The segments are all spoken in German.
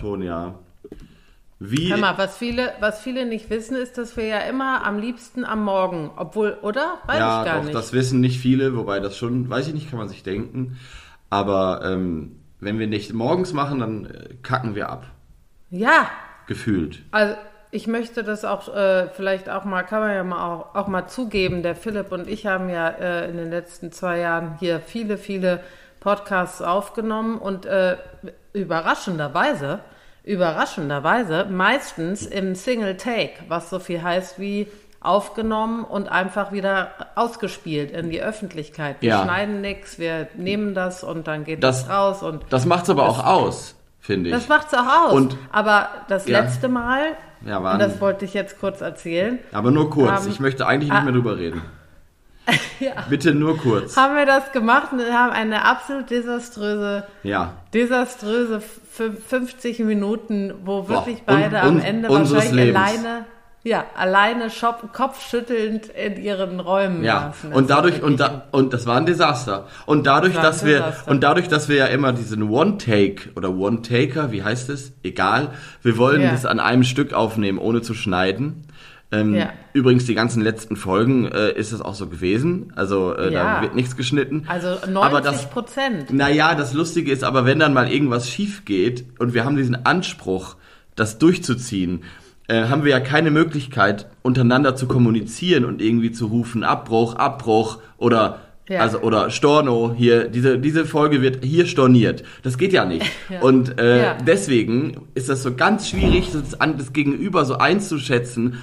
Antonia. Wie? Hör mal, was viele, was viele nicht wissen, ist, dass wir ja immer am liebsten am Morgen, obwohl, oder? Weiß ja, ich gar doch, nicht. das wissen nicht viele, wobei das schon, weiß ich nicht, kann man sich denken. Aber ähm, wenn wir nicht morgens machen, dann äh, kacken wir ab. ja, Gefühlt. also ich möchte das auch äh, vielleicht auch mal, kann man ja mal auch, auch mal zugeben, der Philipp und ich haben ja äh, in den letzten zwei Jahren hier viele, viele Podcasts aufgenommen und äh, überraschenderweise, überraschenderweise meistens im Single Take, was so viel heißt wie aufgenommen und einfach wieder ausgespielt in die Öffentlichkeit. Wir Ja. schneiden nichts, wir nehmen das und dann geht Das- das, raus und Das macht's aber auch aus, finde ich. das macht's auch aus. Und- Aber das Ja. letzte Mal, Ja, das wollte ich jetzt kurz erzählen, aber nur kurz. Ähm, ich möchte eigentlich nicht ah. mehr drüber reden. ja, Bitte nur kurz. haben wir das gemacht und haben eine absolut desaströse, Ja. desaströse fü- 50 Minuten, wo wirklich Boah, un- beide am un- Ende unseres wahrscheinlich Lebens. alleine, ja, alleine shop, kopfschüttelnd in ihren Räumen Ja, und Das war dadurch, und, da, und das war ein Desaster. Und dadurch, dass wir, Desaster. und dadurch, dass wir ja immer diesen One-Take oder One-Taker, wie heißt es? Egal. Wir wollen Ja. das an einem Stück aufnehmen, ohne zu schneiden. Ähm, Ja. Übrigens, die ganzen letzten Folgen äh, ist es auch so gewesen. Also, äh, Ja. da wird nichts geschnitten. Also Aber 90 das- Prozent. Naja, das Lustige ist aber, wenn dann mal irgendwas schief geht und wir haben diesen Anspruch, das durchzuziehen, äh, haben wir ja keine Möglichkeit, untereinander zu kommunizieren und irgendwie zu rufen, Abbruch, Abbruch oder Ja. also oder Storno hier, diese, diese Folge wird hier storniert. Das geht ja nicht. Ja. Und äh, Ja. deswegen ist das so ganz schwierig, das, das Gegenüber so einzuschätzen.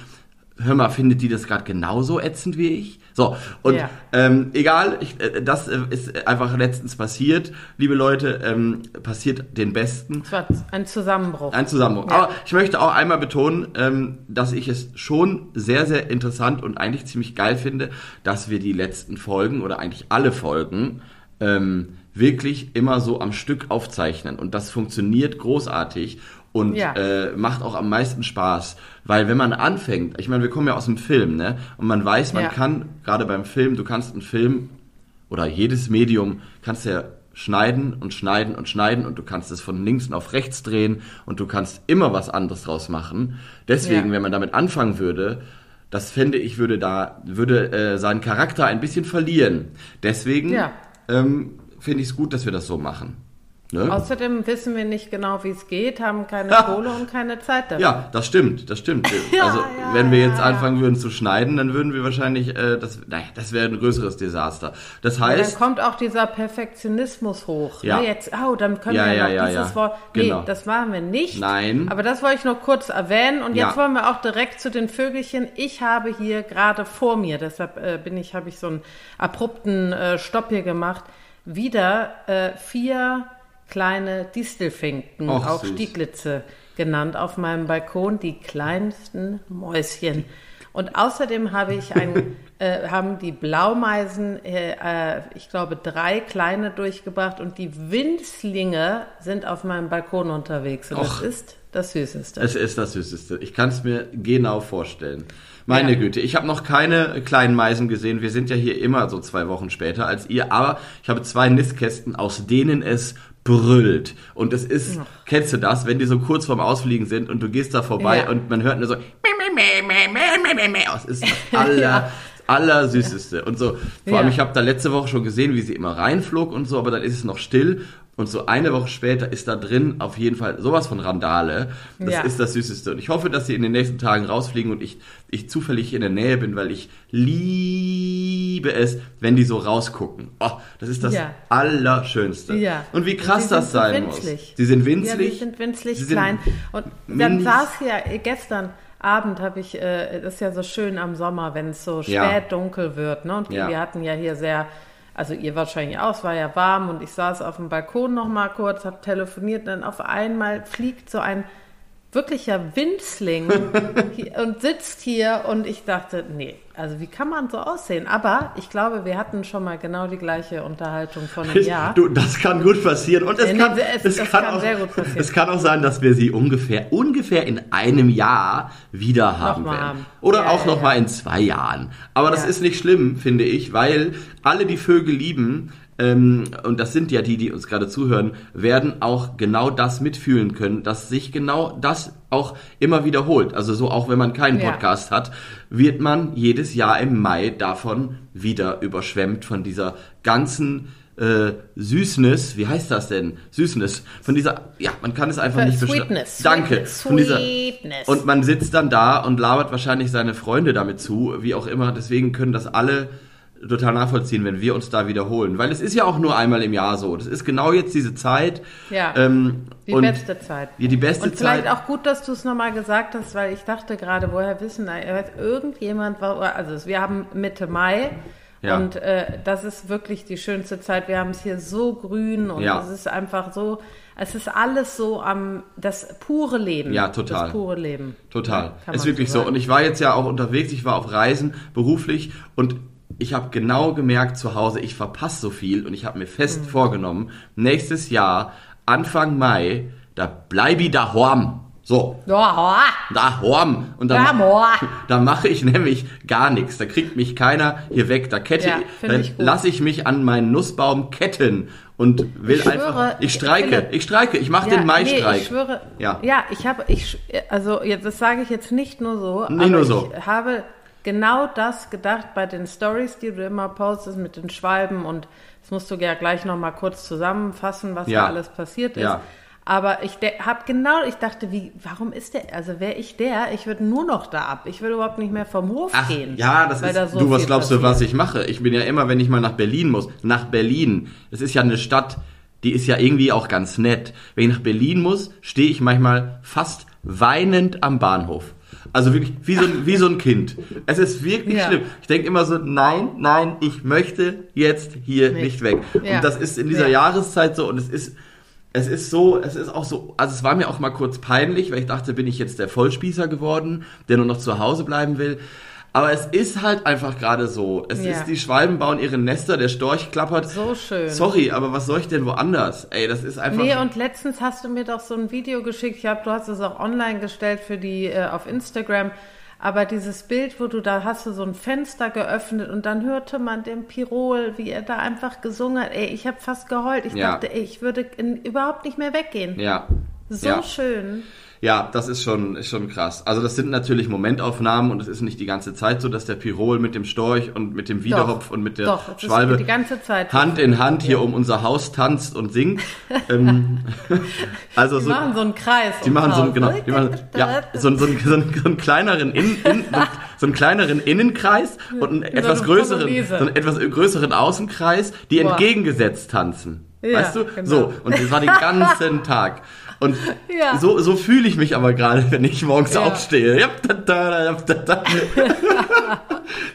Hör mal, findet die das gerade genauso ätzend wie ich? So, und Ja. ähm, egal, ich, äh, das äh, ist einfach letztens passiert. Liebe Leute, ähm, passiert den Besten. Es war ein Zusammenbruch. Ein Zusammenbruch. Ja. Aber ich möchte auch einmal betonen, ähm, dass ich es schon sehr, sehr interessant und eigentlich ziemlich geil finde, dass wir die letzten Folgen oder eigentlich alle Folgen ähm, wirklich immer so am Stück aufzeichnen. Und das funktioniert großartig und Ja. äh, macht auch am meisten Spaß. Weil wenn man anfängt, ich meine, wir kommen ja aus dem Film, ne? Und man weiß, man Ja. kann, gerade beim Film, du kannst einen Film oder jedes Medium kannst ja schneiden und schneiden und schneiden und du kannst es von links auf rechts drehen und du kannst immer was anderes draus machen. Deswegen, Ja. wenn man damit anfangen würde, das fände ich, würde da, würde äh, seinen Charakter ein bisschen verlieren. Deswegen ähm, finde ich es gut, dass wir das so machen. Ne? Außerdem wissen wir nicht genau, wie es geht, haben keine Ja. Kohle und keine Zeit dafür. Ja, das stimmt, das stimmt. Ja, also ja, wenn wir jetzt anfangen würden zu schneiden, dann würden wir wahrscheinlich, äh, das, naja, das wäre ein größeres Desaster. Das heißt, dann kommt auch dieser Perfektionismus hoch. Ja. Ne? Jetzt, oh, dann können Ja, wir ja, noch ja, dieses ja. Wort. Nee, Genau. das machen wir nicht. Nein. Aber das wollte ich nur kurz erwähnen. Und jetzt wollen wir auch direkt zu den Vögelchen. Ich habe hier gerade vor mir, deshalb äh, bin ich, habe ich so einen abrupten äh, Stopp hier gemacht, wieder äh, vier kleine Distelfinken, Och, auch süß. Stieglitze genannt, auf meinem Balkon, die kleinsten Mäuschen. Und außerdem habe ich ein, äh, haben die Blaumeisen, äh, äh, ich glaube, drei kleine durchgebracht und die Winzlinge sind auf meinem Balkon unterwegs. Und das Och. ist das Süßeste. Es ist das Süßeste. Ich kann es mir genau vorstellen. Meine Ja. Güte, ich habe noch keine kleinen Meisen gesehen. Wir sind ja hier immer so zwei Wochen später als ihr. Aber ich habe zwei Nistkästen, aus denen es brüllt. Und es ist, kennst du das, wenn die so kurz vorm Ausfliegen sind und du gehst da vorbei Ja. und man hört nur so, es ist das aller, allersüßeste. Und so, vor Ja. allem, ich habe da letzte Woche schon gesehen, wie sie immer reinflog und so, aber dann ist es noch still. Und so eine Woche später ist da drin auf jeden Fall sowas von Randale. Das Ja. ist das Süßeste. Und ich hoffe, dass sie in den nächsten Tagen rausfliegen und ich, ich zufällig in der Nähe bin, weil ich liebe es, wenn die so rausgucken. Oh, das ist das Ja. Allerschönste. Ja. Und wie krass die das sein winzlig. muss. Sie sind Ja, winzlig. die sind winzlig Sie sind klein. Und dann saß hier äh, gestern Abend habe ich, äh, ist ja so schön am Sommer, wenn es so spät Ja. dunkel wird, ne? Und Ja. wir hatten ja hier sehr, also ihr wahrscheinlich auch, es war ja warm und ich saß auf dem Balkon noch mal kurz, habe telefoniert, dann auf einmal fliegt so ein wirklicher Winzling und sitzt hier und ich dachte, nee, also wie kann man so aussehen? Aber ich glaube, wir hatten schon mal genau die gleiche Unterhaltung vor einem Jahr. Du, das kann gut passieren. Und es Nee, kann, nee, es- es das kann, kann auch, sehr gut passieren. es kann auch sein, dass wir sie ungefähr, ungefähr in einem Jahr wieder haben Nochmal werden. haben. Oder Ja, auch ja, noch mal in zwei Jahren. Aber das Ja. ist nicht schlimm, finde ich, weil alle, die Vögel lieben, ähm, und das sind ja die, die uns gerade zuhören, werden auch genau das mitfühlen können, dass sich genau das auch immer wiederholt. Also so auch wenn man keinen Ja. Podcast hat, wird man jedes Jahr im Mai davon wieder überschwemmt von dieser ganzen äh, Süßness, wie heißt das denn? Süßness. Von dieser, ja, man kann es einfach nicht beschreiben. Sweetness. Danke. Sweetness. und man sitzt dann da und labert wahrscheinlich seine Freunde damit zu, wie auch immer. Deswegen können das alle total nachvollziehen, wenn wir uns da wiederholen. Weil es ist ja auch nur einmal im Jahr so. Das ist genau jetzt diese Zeit. Ja. Ähm, die und beste Zeit. Ja, die beste Und vielleicht Zeit. auch gut, dass du es nochmal gesagt hast, weil ich dachte gerade, woher wissen, irgendjemand, war- also wir haben Mitte Mai Ja. und äh, das ist wirklich die schönste Zeit. Wir haben es hier so grün und Ja. es ist einfach so, es ist alles so am, das pure Leben. Ja, total. Das pure Leben. Total. Kann ist wirklich so. sagen. Und ich war jetzt ja auch unterwegs, ich war auf Reisen beruflich und ich habe genau gemerkt zu Hause, ich verpasse so viel und ich habe mir fest Mhm. vorgenommen, nächstes Jahr, Anfang Mai, da bleibe ich daheim. So, Ja, daheim. Und dann, da mache ich nämlich gar nichts. Da kriegt mich keiner hier weg. Da kette, Ja, ich gut. lasse ich mich an meinen Nussbaum ketten und will Ich schwöre, einfach. Ich streike, Philipp. ich streike, ich mache Ja, den Maistreik. Nee, ich schwöre. Ja. Ja, ich habe, ich, also jetzt, das sage ich jetzt nicht nur so, Nicht aber nur so. ich habe genau das gedacht bei den Stories, die du immer postest mit den Schwalben und das musst du ja gleich noch mal kurz zusammenfassen, was Ja. da alles passiert ist. Ja. Aber ich habe genau, ich dachte, wie, warum ist der, also wäre ich der, ich würde nur noch da ab. Ich würde überhaupt nicht mehr vom Hof Ach, gehen. ja, das ist. da so du, was glaubst du, passiert. was ich mache? Ich bin ja immer, wenn ich mal nach Berlin muss, nach Berlin. Das ist ja eine Stadt, die ist ja irgendwie auch ganz nett. Wenn ich nach Berlin muss, stehe ich manchmal fast weinend am Bahnhof. Also wirklich wie so ein, wie so ein Kind. Es ist wirklich Ja. schlimm. Ich denke immer so, nein, nein, ich möchte jetzt hier Nicht. nicht weg. Ja. Und das ist in dieser Ja. Jahreszeit so und es ist es ist so, es ist auch so, also es war mir auch mal kurz peinlich, weil ich dachte, bin ich jetzt der Vollspießer geworden, der nur noch zu Hause bleiben will. Aber es ist halt einfach gerade so. Es Ja. ist, die Schwalben bauen ihre Nester, der Storch klappert. So schön. Sorry, aber was soll ich denn woanders? Ey, das ist einfach. Nee, und letztens hast du mir doch so ein Video geschickt. Ich habe, du hast es auch online gestellt für die äh, auf Instagram. Aber dieses Bild, wo du da hast du so ein Fenster geöffnet und dann hörte man den Pirol, wie er da einfach gesungen hat. Ey, ich habe fast geheult. Ich Ja. dachte, ey, ich würde in, überhaupt nicht mehr weggehen. ja. So ja. schön. Ja, das ist schon, ist schon krass. Also das sind natürlich Momentaufnahmen und es ist nicht die ganze Zeit so, dass der Pirol mit dem Storch und mit dem Wiederhopf und mit der doch, Schwalbe die ganze Zeit. Hand in Hand hier um unser Haus tanzt und singt. ähm, also Die so, machen so einen Kreis. die machen so, einen- ums Haus. genau, die machen, ja, so, einen- so, einen- so, einen- so einen kleineren in, in, so, einen- kleineren Innenkreis und einen etwas größeren, so einen etwas größeren Außenkreis, die Boah. entgegengesetzt tanzen. Ja, weißt du? genau. So, und das war den ganzen Tag. Und Ja. so, so fühle ich mich aber gerade, wenn ich morgens Ja. aufstehe.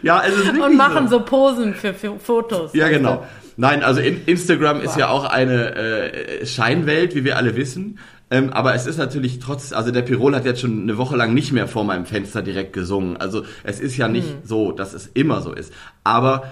Ja, es ist wirklich Und machen so. so Posen für, für Fotos. Ja, genau. Nein, also in, Instagram ist ja auch eine äh, Scheinwelt, wie wir alle wissen. Ähm, aber es ist natürlich trotz, also der Pirol hat jetzt schon eine Woche lang nicht mehr vor meinem Fenster direkt gesungen. Also es ist ja nicht Hm. so, dass es immer so ist. Aber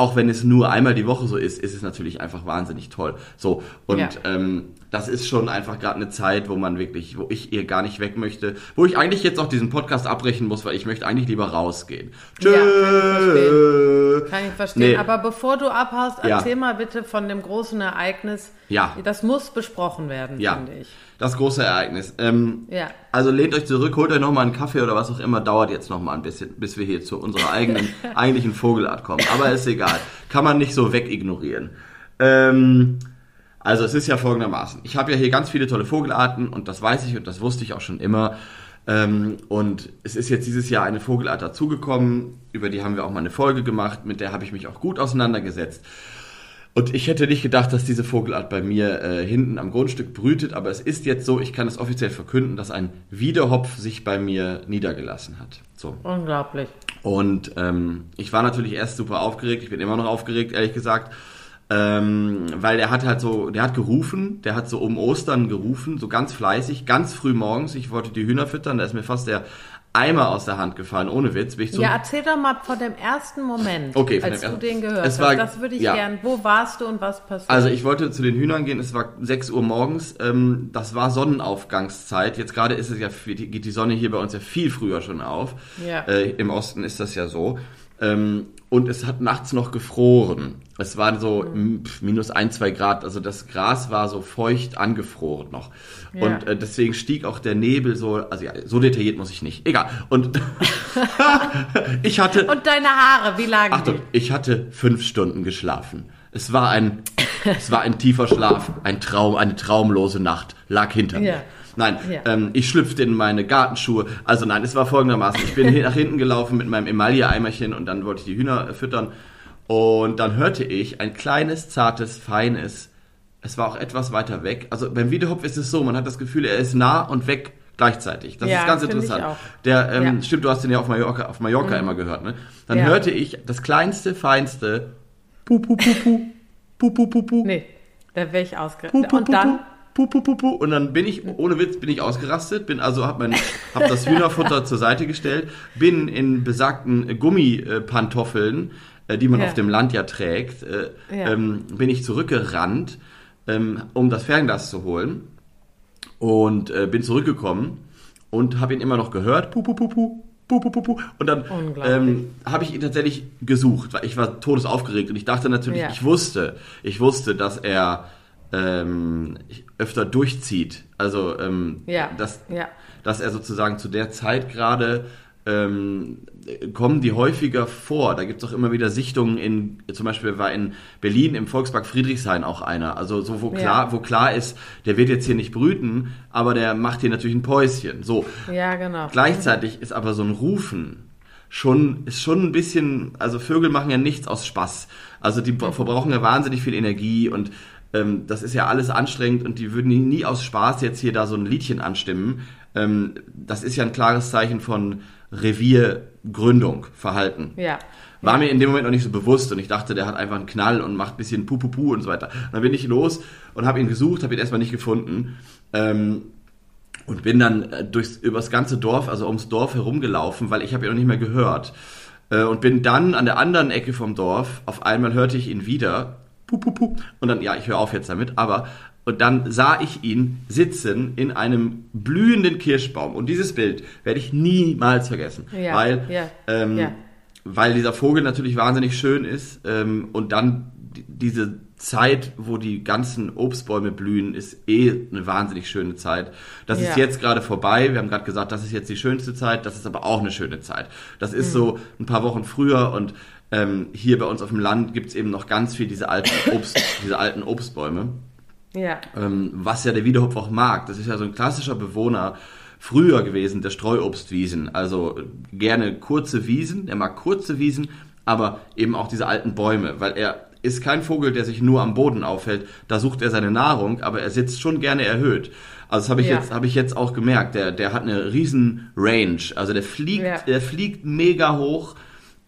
auch wenn es nur einmal die Woche so ist, ist es natürlich einfach wahnsinnig toll. So und Ja. ähm, das ist schon einfach gerade eine Zeit, wo man wirklich, wo ich ihr gar nicht weg möchte, wo ich eigentlich jetzt auch diesen Podcast abbrechen muss, weil ich möchte eigentlich lieber rausgehen. Ja, kann ich Tschö. Kann ich verstehen. Nee. Aber bevor du abhaust, Ja. erzähl mal bitte von dem großen Ereignis. Ja. Das muss besprochen werden, Ja, finde ich. das große Ereignis. Ähm, Ja. Also lehnt euch zurück, holt euch nochmal einen Kaffee oder was auch immer, dauert jetzt nochmal ein bisschen, bis wir hier zu unserer eigenen, eigentlichen Vogelart kommen. Aber ist egal. Kann man nicht so wegignorieren. Ähm, also es ist ja folgendermaßen. Ich habe ja hier ganz viele tolle Vogelarten und das weiß ich und das wusste ich auch schon immer. Ähm, und es ist jetzt dieses Jahr eine Vogelart dazugekommen, über die haben wir auch mal eine Folge gemacht, mit der habe ich mich auch gut auseinandergesetzt. Und ich hätte nicht gedacht, dass diese Vogelart bei mir äh, hinten am Grundstück brütet, aber es ist jetzt so, ich kann es offiziell verkünden, dass ein Wiederhopf sich bei mir niedergelassen hat. So. Unglaublich. Und ähm, ich war natürlich erst super aufgeregt, ich bin immer noch aufgeregt, ehrlich gesagt. Ähm, weil der hat halt so, der hat gerufen, der hat so um Ostern gerufen, so ganz fleißig, ganz früh morgens. Ich wollte die Hühner füttern, da ist mir fast der Eimer aus der Hand gefallen, ohne Witz. Bin ich so Ja, erzähl doch mal von dem ersten Moment, Okay, als dem du den gehört Es hast. war- das würde ich ja. gern. Wo warst du und was passiert? Also ich wollte zu den Hühnern gehen, es war 6 Uhr morgens, ähm, das war Sonnenaufgangszeit. Jetzt gerade ist es ja, geht die Sonne hier bei uns ja viel früher schon auf. Ja. Äh, Im Osten ist das ja so. Ähm, und es hat nachts noch gefroren. Es waren so m, pf, minus ein, zwei Grad, also das Gras war so feucht angefroren noch. Ja. Und äh, deswegen stieg auch der Nebel so, also ja, so detailliert muss ich nicht. Egal. Und ich hatte... und deine Haare, wie lagen Achtung, ich hatte fünf Stunden geschlafen. Es war ein, es war ein tiefer Schlaf, ein Traum, eine traumlose Nacht lag hinter Ja. mir. Nein, Ja. ähm, ich schlüpfte in meine Gartenschuhe. Also nein, es war folgendermaßen. Ich bin nach hinten gelaufen mit meinem Emaille-Eimerchen und dann wollte ich die Hühner äh, füttern. Und dann hörte ich ein kleines, zartes, feines. Es war auch etwas weiter weg. Also beim Wiedehopf ist es so, man hat das Gefühl, er ist nah und weg gleichzeitig. Das Ja, ist ganz interessant. Der, ähm, Ja. stimmt, du hast den ja auf Mallorca, auf Mallorca immer gehört, ne? Dann Ja. hörte ich das kleinste, feinste Pu, pu, pu, pu, pu, pu, pu, pu. Nee, da wäre ich ausgerastet. Und dann, pu, pu, pu, pu. Und dann bin ich, ohne Witz, bin ich ausgerastet, bin also, hab mein, hab das Hühnerfutter zur Seite gestellt, bin in besagten Gummipantoffeln, äh, die man Ja. auf dem Land ja trägt, äh, Ja. ähm, bin ich zurückgerannt, ähm, um das Fernglas zu holen und äh, bin zurückgekommen und habe ihn immer noch gehört. Pu, pu, pu, pu. Pu, pu, pu. Und dann ähm, habe ich ihn tatsächlich gesucht, weil ich war todesaufgeregt und ich dachte natürlich, Ja. ich wusste, ich wusste, dass er ähm, öfter durchzieht. Also, ähm, Ja, dass, ja. dass er sozusagen zu der Zeit gerade ähm, kommen die häufiger vor. Da gibt es auch immer wieder Sichtungen in, zum Beispiel war in Berlin im Volkspark Friedrichshain auch einer. Also so, wo Ja. klar, wo klar ist, der wird jetzt hier nicht brüten, aber der macht hier natürlich ein Päuschen. So. ja, genau. Gleichzeitig ist aber so ein Rufen schon, ist schon ein bisschen, also Vögel machen ja nichts aus Spaß. Also die Mhm. verbrauchen ja wahnsinnig viel Energie und ähm, das ist ja alles anstrengend und die würden nie, aus Spaß jetzt hier da so ein Liedchen anstimmen. Ähm, das ist ja ein klares Zeichen von Reviergründung, Verhalten. Ja. War mir in dem Moment noch nicht so bewusst und ich dachte, der hat einfach einen Knall und macht ein bisschen Puh-Puh-Puh und so weiter. Und dann bin ich los und habe ihn gesucht, habe ihn erstmal nicht gefunden. Ähm, und bin dann äh, durchs, übers ganze Dorf, also ums Dorf herumgelaufen, weil ich habe ihn noch nicht mehr gehört. Äh, und bin dann an der anderen Ecke vom Dorf, auf einmal hörte ich ihn wieder. Puh, puh, puh. Und dann, ja, ich höre auf jetzt damit, aber und dann sah ich ihn sitzen in einem blühenden Kirschbaum. Und dieses Bild werde ich niemals vergessen. Ja, weil, ja, ähm, ja. weil dieser Vogel natürlich wahnsinnig schön ist. Ähm, und dann die- diese Zeit, wo die ganzen Obstbäume blühen, ist eh eine wahnsinnig schöne Zeit. Das ist Ja. jetzt gerade vorbei. Wir haben gerade gesagt, das ist jetzt die schönste Zeit. Das ist aber auch eine schöne Zeit. Das ist so ein paar Wochen früher und ähm, hier bei uns auf dem Land gibt's eben noch ganz viel diese alten Obst, diese alten Obstbäume Ja. ähm, was ja der Wiedehopf auch mag. Das ist ja so ein klassischer Bewohner früher gewesen der Streuobstwiesen. Also äh, gerne kurze Wiesen, der mag kurze Wiesen, aber eben auch diese alten Bäume, weil er ist kein Vogel, der sich nur am Boden aufhält. Da sucht er seine Nahrung, aber er sitzt schon gerne erhöht. Also das habe ich Ja. jetzt habe ich jetzt auch gemerkt. Der der hat eine riesen Range. Also der fliegt Ja. der fliegt mega hoch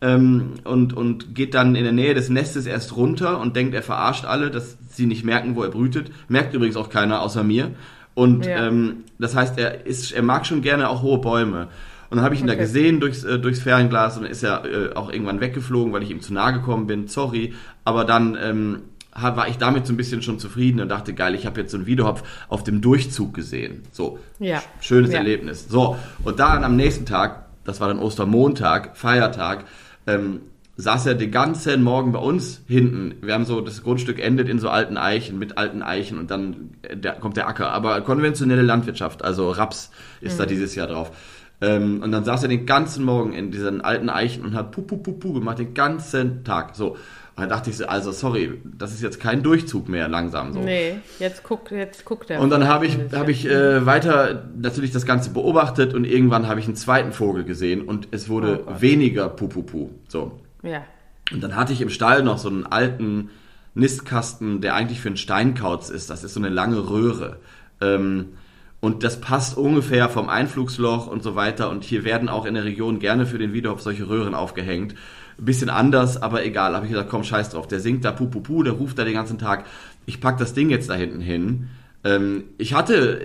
ähm, und, und geht dann in der Nähe des Nestes erst runter und denkt, er verarscht alle, dass sie nicht merken, wo er brütet. Merkt übrigens auch keiner außer mir. Und Ja. ähm, das heißt, er, ist, er mag schon gerne auch hohe Bäume. Und dann habe ich ihn da Okay. gesehen durchs, äh, durchs Fernglas und ist er äh, auch irgendwann weggeflogen, weil ich ihm zu nahe gekommen bin. Sorry. Aber dann ähm, ha- war ich damit so ein bisschen schon zufrieden und dachte, geil, ich habe jetzt so einen Wiedehopf auf dem Durchzug gesehen. So, Ja. sch- schönes Ja. Erlebnis. So, und dann am nächsten Tag, das war dann Ostermontag, Feiertag, ähm, saß er den ganzen Morgen bei uns hinten. Wir haben so, das Grundstück endet in so alten Eichen, mit alten Eichen und dann äh, der, kommt der Acker. Aber konventionelle Landwirtschaft, also Raps ist da dieses Jahr drauf. Ähm, und dann saß er den ganzen Morgen in diesen alten Eichen und hat pu, pu, pu, pu gemacht, den ganzen Tag. So. Und dann dachte ich so, also sorry, das ist jetzt kein Durchzug mehr langsam. So. Nee, jetzt guckt, jetzt guckt er. Und dann habe ich, hab ich äh, weiter natürlich das Ganze beobachtet und irgendwann habe ich einen zweiten Vogel gesehen und es wurde Oh weniger Pupupu. So. Ja. Und dann hatte ich im Stall noch so einen alten Nistkasten, der eigentlich für einen Steinkauz ist. Das ist so eine lange Röhre. Ähm, Und das passt ungefähr vom Einflugsloch und so weiter. Und hier werden auch in der Region gerne für den Wiederhof solche Röhren aufgehängt. Ein bisschen anders, aber egal. Habe ich gesagt, komm, scheiß drauf. Der singt da pu, pu, pu, der ruft da den ganzen Tag. Ich pack das Ding jetzt da hinten hin. Ähm, ich hatte,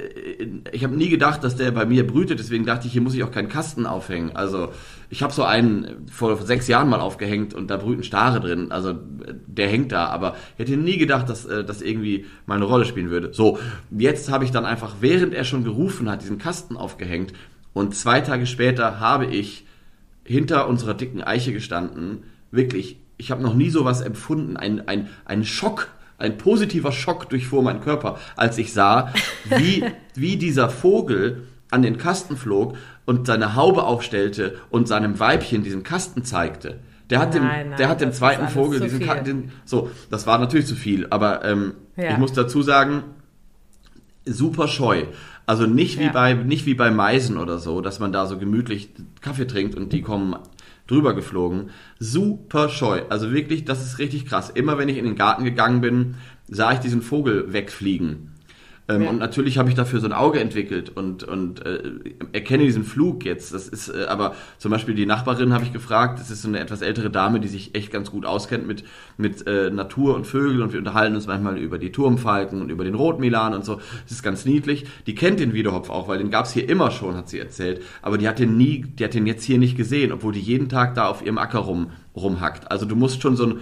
ich habe nie gedacht, dass der bei mir brütet, deswegen dachte ich, hier muss ich auch keinen Kasten aufhängen. Also ich habe so einen vor sechs Jahren mal aufgehängt und da brüten Stare drin. Also der hängt da, aber ich hätte nie gedacht, dass äh, das irgendwie mal eine Rolle spielen würde. So, jetzt habe ich dann einfach, während er schon gerufen hat, diesen Kasten aufgehängt und zwei Tage später habe ich hinter unserer dicken Eiche gestanden. Wirklich, ich habe noch nie sowas empfunden. Ein, ein, ein Schock ein positiver Schock durchfuhr meinen Körper, als ich sah, wie, wie dieser Vogel an den Kasten flog und seine Haube aufstellte und seinem Weibchen diesen Kasten zeigte. Der hat Nein, dem, nein, der hat dem zweiten Vogel diesen. Kasten, so, das war natürlich zu viel, aber ähm, Ja. ich muss dazu sagen, super scheu. Also nicht wie Ja. bei nicht wie bei Meisen oder so, dass man da so gemütlich Kaffee trinkt und die kommen drüber geflogen. Super scheu. Also wirklich, das ist richtig krass. Immer wenn ich in den Garten gegangen bin, sah ich diesen Vogel wegfliegen. Ähm, Ja. Und natürlich habe ich dafür so ein Auge entwickelt und, und äh, erkenne diesen Flug jetzt. Das ist äh, aber zum Beispiel die Nachbarin habe ich gefragt, das ist so eine etwas ältere Dame, die sich echt ganz gut auskennt mit, mit äh, Natur und Vögeln und wir unterhalten uns manchmal über die Turmfalken und über den Rotmilan und so. Das ist ganz niedlich. Die kennt den Wiedehopf auch, weil den gab es hier immer schon, hat sie erzählt. Aber die hat den nie, die hat den jetzt hier nicht gesehen, obwohl die jeden Tag da auf ihrem Acker rum, rumhackt. Also du musst schon so ein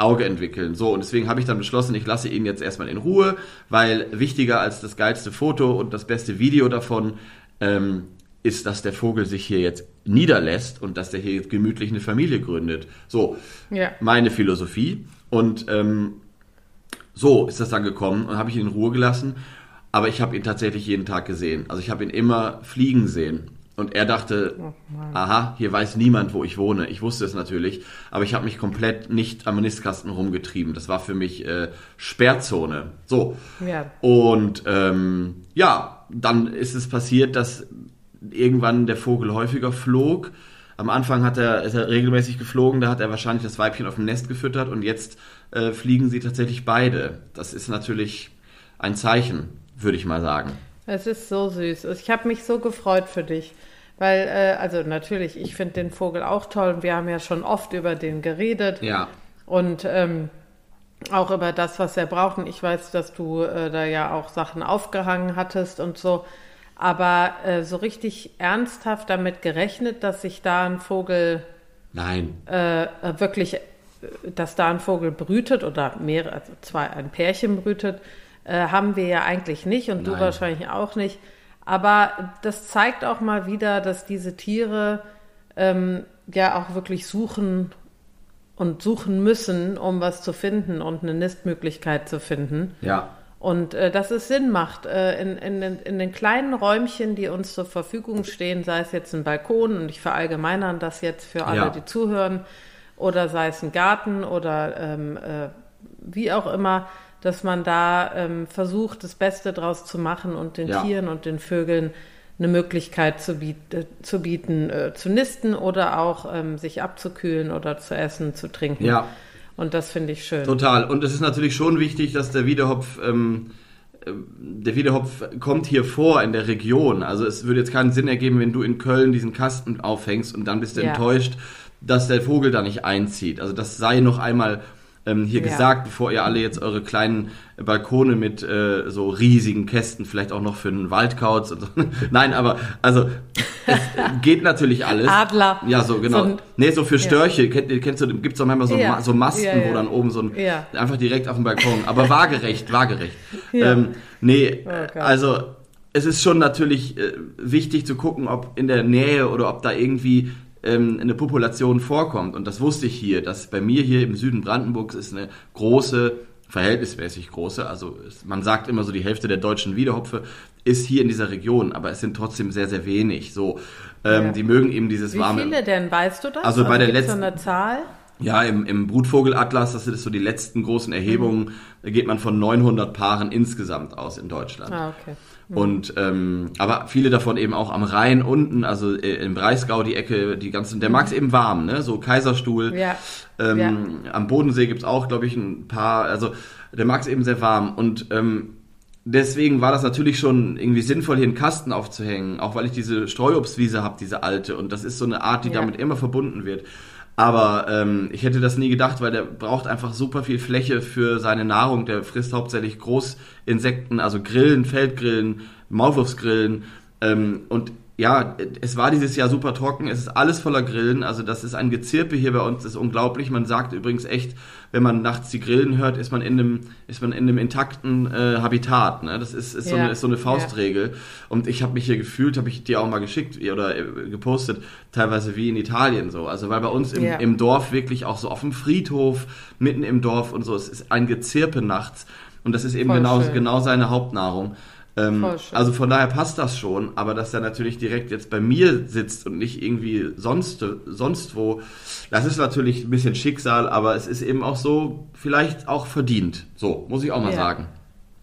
Auge entwickeln. So, und deswegen habe ich dann beschlossen, ich lasse ihn jetzt erstmal in Ruhe, weil wichtiger als das geilste Foto und das beste Video davon ähm, ist, dass der Vogel sich hier jetzt niederlässt und dass der hier jetzt gemütlich eine Familie gründet. So, Ja. meine Philosophie. Und ähm, so ist das dann gekommen und habe ich ihn in Ruhe gelassen. Aber ich habe ihn tatsächlich jeden Tag gesehen. Also ich habe ihn immer fliegen sehen. Und er dachte, aha, hier weiß niemand, wo ich wohne. Ich wusste es natürlich, aber ich habe mich komplett nicht am Nistkasten rumgetrieben. Das war für mich äh, Sperrzone. So. Ja. Und ähm, ja, dann ist es passiert, dass irgendwann der Vogel häufiger flog. Am Anfang hat er, ist er regelmäßig geflogen, da hat er wahrscheinlich das Weibchen auf dem Nest gefüttert und jetzt äh, fliegen sie tatsächlich beide. Das ist natürlich ein Zeichen, würde ich mal sagen. Es ist so süß. Ich habe mich so gefreut für dich. Weil, äh, also natürlich, ich finde den Vogel auch toll und wir haben ja schon oft über den geredet Ja, und ähm, auch über das, was er braucht. Und ich weiß, dass du äh, da ja auch Sachen aufgehangen hattest und so. Aber äh, so richtig ernsthaft damit gerechnet, dass sich da ein Vogel nein, äh, äh, wirklich, äh, dass da ein Vogel brütet oder mehrere, also zwei, ein Pärchen brütet, äh, haben wir ja eigentlich nicht und du Nein. wahrscheinlich auch nicht. Aber das zeigt auch mal wieder, dass diese Tiere ähm, ja auch wirklich suchen und suchen müssen, um was zu finden und eine Nistmöglichkeit zu finden. ja, Und äh, dass es Sinn macht, äh, in, in, den- in den kleinen Räumchen, die uns zur Verfügung stehen, sei es jetzt ein Balkon, und ich verallgemeinere das jetzt für alle, Ja. die zuhören, oder sei es ein Garten oder ähm, äh, wie auch immer, dass man da ähm, versucht, das Beste draus zu machen und den Ja. Tieren und den Vögeln eine Möglichkeit zu, biet, äh, zu bieten, äh, zu nisten oder auch ähm, sich abzukühlen oder zu essen, zu trinken. ja. Und das finde ich schön. Total. Und es ist natürlich schon wichtig, dass der Wiedehopf, ähm, ähm, der Wiedehopf kommt hier vor in der Region. Also es würde jetzt keinen Sinn ergeben, wenn du in Köln diesen Kasten aufhängst und dann bist du Ja. enttäuscht, dass der Vogel da nicht einzieht. Also das sei noch einmal ähm, hier Ja. gesagt, bevor ihr alle jetzt eure kleinen Balkone mit äh, so riesigen Kästen, vielleicht auch noch für einen Waldkauz und so. Nein, aber also es geht natürlich alles. Adler. Ja, so genau. So ein- nee, so für Störche, kennt, ihr- kennst du, gibt's doch manchmal so, Ja. Ma so Masten, Ja, ja. wo dann oben so ein, Ja. einfach direkt auf dem Balkon, aber waagerecht, waagerecht. Ja. Ähm, nee, Oh also es ist schon natürlich äh, wichtig zu gucken, ob in der Nähe oder ob da irgendwie ähm, eine Population vorkommt. Und das wusste ich hier, dass bei mir hier im Süden Brandenburgs ist eine große, verhältnismäßig große, also man sagt immer so die Hälfte der deutschen Wiedehopfe ist hier in dieser Region, aber es sind trotzdem sehr, sehr wenig. So, ähm, Ja. die mögen eben dieses Wie warme. viele denn, weißt du das? Also bei der letzten- so eine Zahl? Ja, im, im Brutvogelatlas, das sind so die letzten großen Erhebungen, da geht man von 900 Paaren insgesamt aus in Deutschland. Ah, okay. Und ähm, aber viele davon eben auch am Rhein unten, also äh, im Breisgau die Ecke, die ganzen, der mag's eben warm, ne? So Kaiserstuhl. Ja. Ähm, Ja. Am Bodensee gibt's auch, glaube ich, ein paar, also der mag's eben sehr warm. Und ähm, deswegen war das natürlich schon irgendwie sinnvoll, hier einen Kasten aufzuhängen, auch weil ich diese Streuobstwiese habe, diese alte. Und das ist so eine Art, die Ja. damit immer verbunden wird. Aber ähm, ich hätte das nie gedacht, weil der braucht einfach super viel Fläche für seine Nahrung. Der frisst hauptsächlich Großinsekten, also Grillen, Feldgrillen, Maulwurfsgrillen. Ähm, und ja, es war dieses Jahr super trocken. Es ist alles voller Grillen. Also das ist ein Gezirpe hier bei uns. Das ist unglaublich. Man sagt übrigens echt, wenn man nachts die Grillen hört, ist man in einem, ist man in einem intakten äh, Habitat. Ne? Das ist, ist, so Ja. eine, ist so eine Faustregel. Und ich habe mich hier gefühlt, habe ich dir auch mal geschickt oder äh, gepostet, teilweise wie in Italien so. Also weil bei uns im, Ja. im Dorf wirklich auch so auf dem Friedhof, mitten im Dorf und so, es ist ein Gezirpe nachts. Und das ist eben Voll genau, schön. genau seine Hauptnahrung. Ähm, also von daher passt das schon, aber dass er natürlich direkt jetzt bei mir sitzt und nicht irgendwie sonst, sonst wo, das ist natürlich ein bisschen Schicksal, aber es ist eben auch so, vielleicht auch verdient. So, muss ich auch mal Ja. sagen.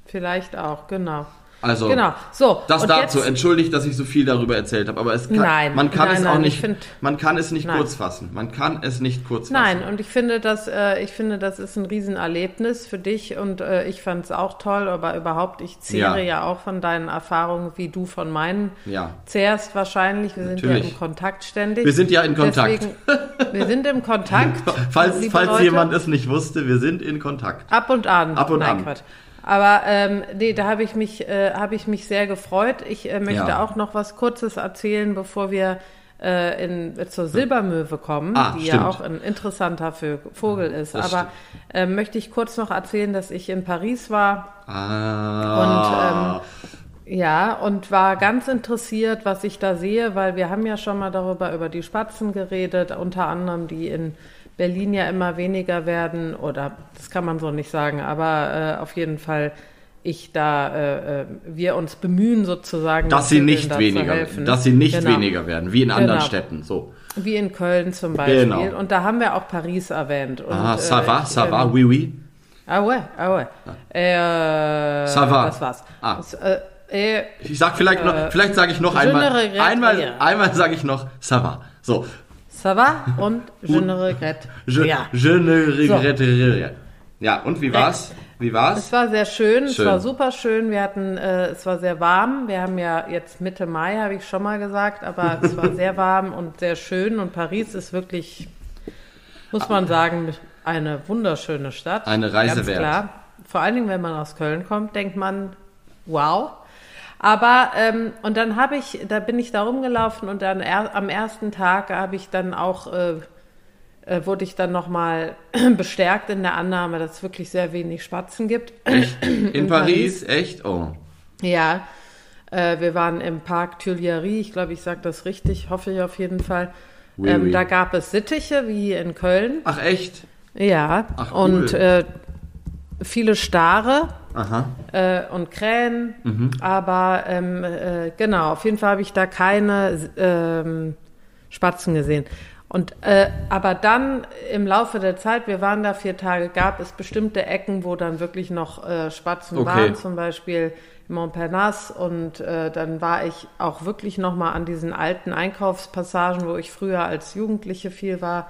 Vielleicht auch, genau. Also, Genau. So, das dazu. jetzt- Entschuldigt, dass ich so viel darüber erzählt habe, aber es kann, Nein, man kann nein, es auch nein, ich nicht, find- man kann es nicht Nein. kurz fassen. Man kann es nicht kurz Nein, fassen. und ich finde, das, äh, ich finde, das ist ein Riesenerlebnis für dich und äh, ich fand es auch toll, aber überhaupt, ich zehre Ja. ja. auch von deinen Erfahrungen, wie du von meinen Ja. zehrst wahrscheinlich. Wir sind ja Natürlich. im Kontakt ständig. Wir sind ja in Kontakt. Deswegen, wir sind im Kontakt. Falls, falls Leute. jemand es nicht wusste, wir sind in Kontakt. Ab und an. Ab und Nein, an. Quatsch. Aber ähm, nee, da habe ich mich, äh, habe ich mich sehr gefreut. Ich äh, möchte Ja. auch noch was Kurzes erzählen, bevor wir äh, in, zur Silbermöwe kommen, Ah, die stimmt. ja auch ein interessanter Vogel ist. Das Aber äh, möchte ich kurz noch erzählen, dass ich in Paris war Ah. ja, und war ganz interessiert, was ich da sehe, weil wir haben ja schon mal darüber über die Spatzen geredet, unter anderem, die in Berlin ja immer weniger werden, oder das kann man so nicht sagen, aber äh, auf jeden Fall ich da, äh, äh, wir uns bemühen sozusagen, dass sie nicht weniger, helfen. dass sie nicht Genau. weniger werden, wie in anderen Genau. Städten. So. Wie in Köln zum Beispiel. Genau. Und da haben wir auch Paris erwähnt. Und, Ah, ça va, ich, ça va, oui, oui. Ah ouais, ah ouais. Äh, Ça va. Das war's. Ah. Das, äh, äh, Ich sag vielleicht noch, vielleicht sage ich noch einmal, einmal, einmal sage ich noch, ça va. So. Ça va und je ne regrette. Je, ja. je ne regrette rien. Ja, und wie war's? Wie Es war's? war sehr schön, Schön. es war super schön. Wir hatten, äh, es war sehr warm. Wir haben ja jetzt Mitte Mai, habe ich schon mal gesagt, aber es war sehr warm und sehr schön. Und Paris ist wirklich, muss man sagen, eine wunderschöne Stadt. Eine Reise wert. klar. Vor allen Dingen, wenn man aus Köln kommt, denkt man, wow. Aber ähm, und dann habe ich, da bin ich da rumgelaufen und dann er, am ersten Tag habe ich dann auch äh, äh, wurde ich dann nochmal bestärkt in der Annahme, dass es wirklich sehr wenig Spatzen gibt. In, Paris? Echt? Oh. Ja, äh, wir waren im Park Tuileries, ich glaube, ich sage das richtig, hoffe ich auf jeden Fall. Oui, ähm, oui. Da gab es Sittiche, wie in Köln. Ach, echt? Ja, Ach, cool. und äh, viele Stare äh, und Krähen. Mhm. Aber ähm, äh, genau, auf jeden Fall habe ich da keine ähm, Spatzen gesehen. Und äh, aber dann im Laufe der Zeit, wir waren da vier Tage, gab es bestimmte Ecken, wo dann wirklich noch äh, Spatzen Okay. waren, zum Beispiel Montparnasse. Und äh, dann war ich auch wirklich noch mal an diesen alten Einkaufspassagen, wo ich früher als Jugendliche viel war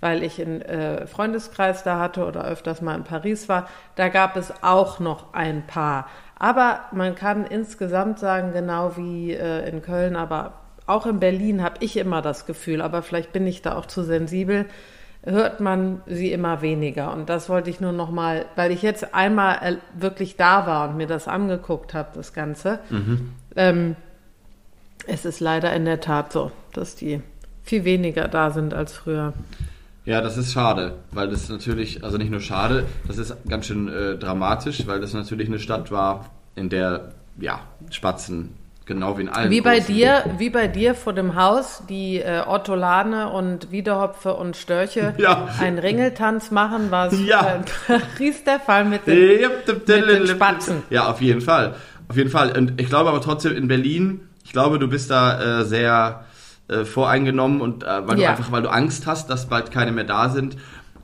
weil ich einen äh, Freundeskreis da hatte oder öfters mal in Paris war, da gab es auch noch ein paar. Aber man kann insgesamt sagen, genau wie äh, in Köln, aber auch in Berlin habe ich immer das Gefühl, aber vielleicht bin ich da auch zu sensibel, hört man sie immer weniger. Und das wollte ich nur noch mal, weil ich jetzt einmal äh, wirklich da war und mir das angeguckt habe, das Ganze. Ähm, es ist leider in der Tat so, dass die viel weniger da sind als früher. Ja, das ist schade, weil das natürlich, also nicht nur schade, das ist ganz schön äh, dramatisch, weil das natürlich eine Stadt war, in der, ja, Spatzen, genau wie in allen Wie bei dir, wie bei dir vor dem Haus, die äh, Ortolane und Wiederhopfe und Störche Ja. einen Ringeltanz machen, war es Ja. in Paris der Fall mit den, Mit den Spatzen. Ja, auf jeden Fall. Auf jeden Fall. Und ich glaube aber trotzdem in Berlin, ich glaube, du bist da äh, sehr äh, voreingenommen und äh, weil du Ja. einfach, weil du Angst hast, dass bald keine mehr da sind.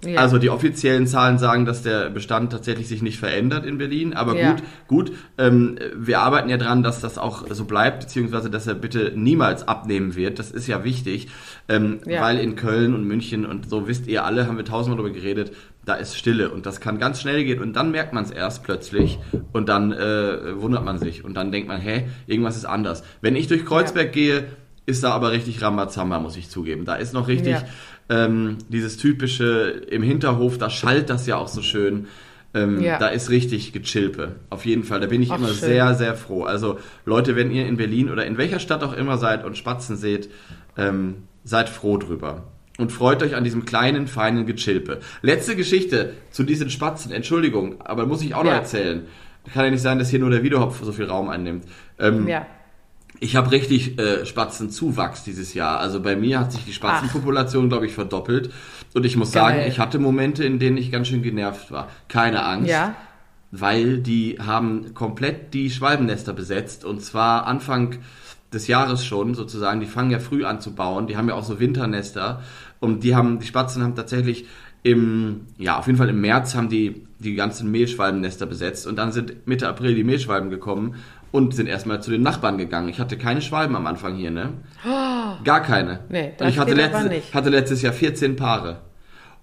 Ja. Also die offiziellen Zahlen sagen, dass der Bestand tatsächlich sich nicht verändert in Berlin. Aber Ja. gut, gut. Ähm, wir arbeiten ja dran, dass das auch so bleibt, beziehungsweise dass er bitte niemals abnehmen wird. Das ist ja wichtig, ähm, Ja. weil in Köln und München und so wisst ihr alle, haben wir tausendmal darüber geredet, da ist Stille und das kann ganz schnell gehen und dann merkt man es erst plötzlich und dann äh, wundert man sich und dann denkt man, hä, irgendwas ist anders. Wenn ich durch Kreuzberg gehe, ist da aber richtig Rambazamba, muss ich zugeben. Da ist noch richtig ja. ähm, dieses typische im Hinterhof, da schallt das ja auch so schön. Ähm, ja. Da ist richtig Gechilpe. Auf jeden Fall. Da bin ich Ach, immer schön. sehr, sehr froh. Also Leute, wenn ihr in Berlin oder in welcher Stadt auch immer seid und Spatzen seht, ähm, seid froh drüber. Und freut euch an diesem kleinen, feinen Gechilpe. Letzte Geschichte zu diesen Spatzen. Entschuldigung, aber muss ich auch ja. noch erzählen. Kann ja nicht sein, dass hier nur der Videohopf so viel Raum einnimmt. Ähm, ja. Ich habe richtig äh, Spatzenzuwachs dieses Jahr. Also bei mir hat sich die Spatzenpopulation, glaube ich, verdoppelt. Und ich muss Geil. sagen, ich hatte Momente, in denen ich ganz schön genervt war. Keine Angst. Ja. Weil die haben komplett die Schwalbennester besetzt. Und zwar Anfang des Jahres schon sozusagen. Die fangen ja früh an zu bauen. Die haben ja auch so Winternester. Und die haben, die Spatzen haben tatsächlich im, ja, auf jeden Fall im März haben die die ganzen Mehlschwalbennester besetzt und dann sind Mitte April die Mehlschwalben gekommen und sind erstmal zu den Nachbarn gegangen. Ich hatte keine Schwalben am Anfang hier, ne? Gar keine. Nee, das und ich hatte, letztes, hatte letztes Jahr 14 Paare.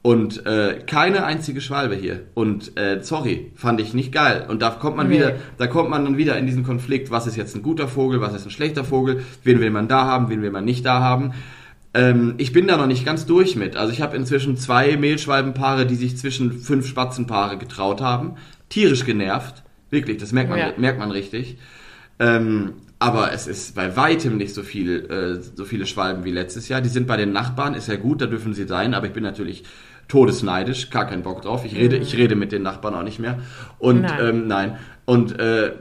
Und äh, keine einzige Schwalbe hier. Und äh, sorry, fand ich nicht geil. Und da kommt man nee. wieder, da kommt man dann wieder in diesen Konflikt, was ist jetzt ein guter Vogel, was ist ein schlechter Vogel, wen will man da haben, wen will man nicht da haben. Ähm, ich bin da noch nicht ganz durch mit. Also ich habe inzwischen zwei Mehlschwalbenpaare, die sich zwischen fünf Spatzenpaare getraut haben. Tierisch genervt. Wirklich, das merkt man, ja. merkt man richtig. Ähm, aber es ist bei weitem nicht so viel, äh, so viele Schwalben wie letztes Jahr. Die sind bei den Nachbarn, ist ja gut, da dürfen sie sein, aber ich bin natürlich todesneidisch, gar keinen Bock drauf. Ich rede, mhm. ich rede mit den Nachbarn auch nicht mehr. Und nein, ähm, nein. und äh,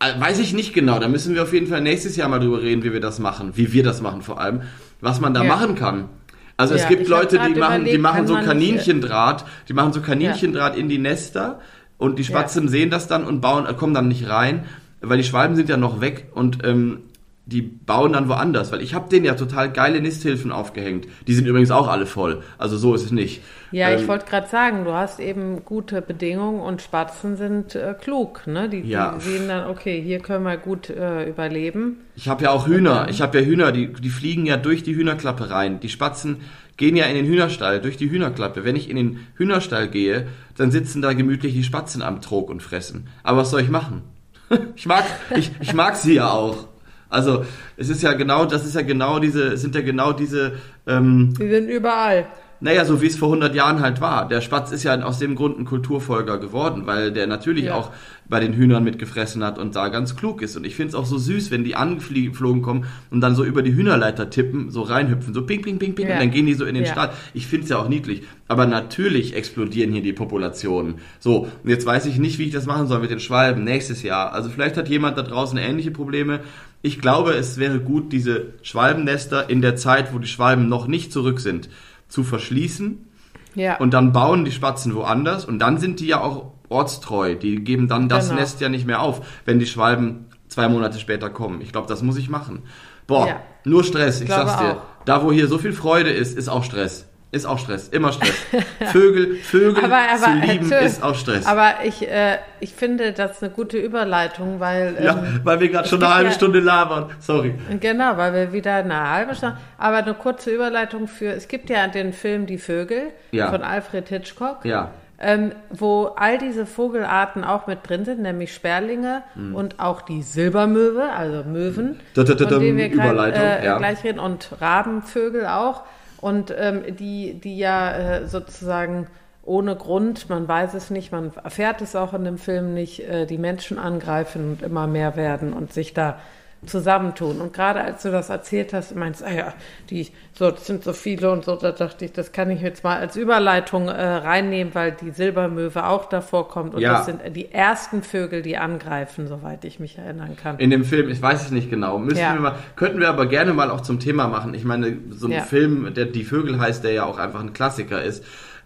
weiß ich nicht genau. Da müssen wir auf jeden Fall nächstes Jahr mal drüber reden, wie wir das machen, wie wir das machen vor allem was man da ja. machen kann. Also ja, es gibt Leute, die machen, die machen so Kaninchendraht, die machen so Kaninchendraht ja. in die Nester und die Spatzen sehen das dann und bauen, kommen dann nicht rein, weil die Schwalben sind ja noch weg und ähm, die bauen dann woanders, weil ich habe denen ja total geile Nisthilfen aufgehängt. Die sind übrigens auch alle voll. Also so ist es nicht. Ja, ähm, ich wollte gerade sagen, du hast eben gute Bedingungen und Spatzen sind äh, klug, ne? Die, ja. die, sehen dann, okay, hier können wir gut äh, überleben. Ich habe ja auch Hühner. Ich habe ja Hühner, die, die fliegen ja durch die Hühnerklappe rein. Die Spatzen gehen ja in den Hühnerstall durch die Hühnerklappe. Wenn ich in den Hühnerstall gehe, dann sitzen da gemütlich die Spatzen am Trog und fressen. Aber was soll ich machen? ich mag, ich, ich mag sie ja auch. Also es ist ja genau, das ist ja genau diese, sind ja genau diese. Ähm, die sind überall. Naja, so wie es vor 100 Jahren halt war. Der Spatz ist ja aus dem Grund ein Kulturfolger geworden, weil der natürlich ja. auch bei den Hühnern mitgefressen hat und da ganz klug ist. Und ich finde es auch so süß, wenn die angeflogen kommen und dann so über die Hühnerleiter tippen, so reinhüpfen, so ping, ping, ping, ping, ja. und dann gehen die so in den ja. Stall. Ich finde es ja auch niedlich. Aber natürlich explodieren hier die Populationen. So, und jetzt weiß ich nicht, wie ich das machen soll mit den Schwalben nächstes Jahr. Also vielleicht hat jemand da draußen ähnliche Probleme. Ich glaube, es wäre gut, diese Schwalbennester in der Zeit, wo die Schwalben noch nicht zurück sind, zu verschließen. Ja. Und dann bauen die Spatzen woanders und dann sind die ja auch ortstreu. Die geben dann das genau. Nest ja nicht mehr auf, wenn die Schwalben zwei Monate später kommen. Ich glaube, das muss ich machen. Boah, ja. nur Stress, ich, ich sag's dir. Auch. Da, wo hier so viel Freude ist, ist auch Stress. Ist auch Stress, immer Stress. Vögel, Vögel aber, aber, zu lieben ist auch Stress. Aber ich, äh, ich finde das ist eine gute Überleitung, weil ähm, ja, weil wir gerade schon eine halbe ja, Stunde labern. Sorry. Genau, weil wir wieder eine halbe Stunde. Aber eine kurze Überleitung für. Es gibt ja den Film Die Vögel ja. von Alfred Hitchcock. Ja. Ähm, wo all diese Vogelarten auch mit drin sind, nämlich Sperlinge mhm. und auch die Silbermöwe, also Möwen, von denen wir grad, äh, ja. gleich reden, und Rabenvögel auch. Und ähm, die, die ja äh, sozusagen ohne Grund, man weiß es nicht, man erfährt es auch in dem Film nicht, äh, die Menschen angreifen und immer mehr werden und sich da zusammentun. Und gerade als du das erzählt hast, meinst ah ja, die, so, das sind so viele und so, da dachte ich, das kann ich jetzt mal als Überleitung äh, reinnehmen, weil die Silbermöwe auch davor kommt. Und ja. das sind die ersten Vögel, die angreifen, soweit ich mich erinnern kann. In dem Film, ich weiß es nicht genau, müssen ja. wir mal, könnten wir aber gerne mal auch zum Thema machen. Ich meine, so ein ja. Film, der Die Vögel heißt, der ja auch einfach ein Klassiker ist.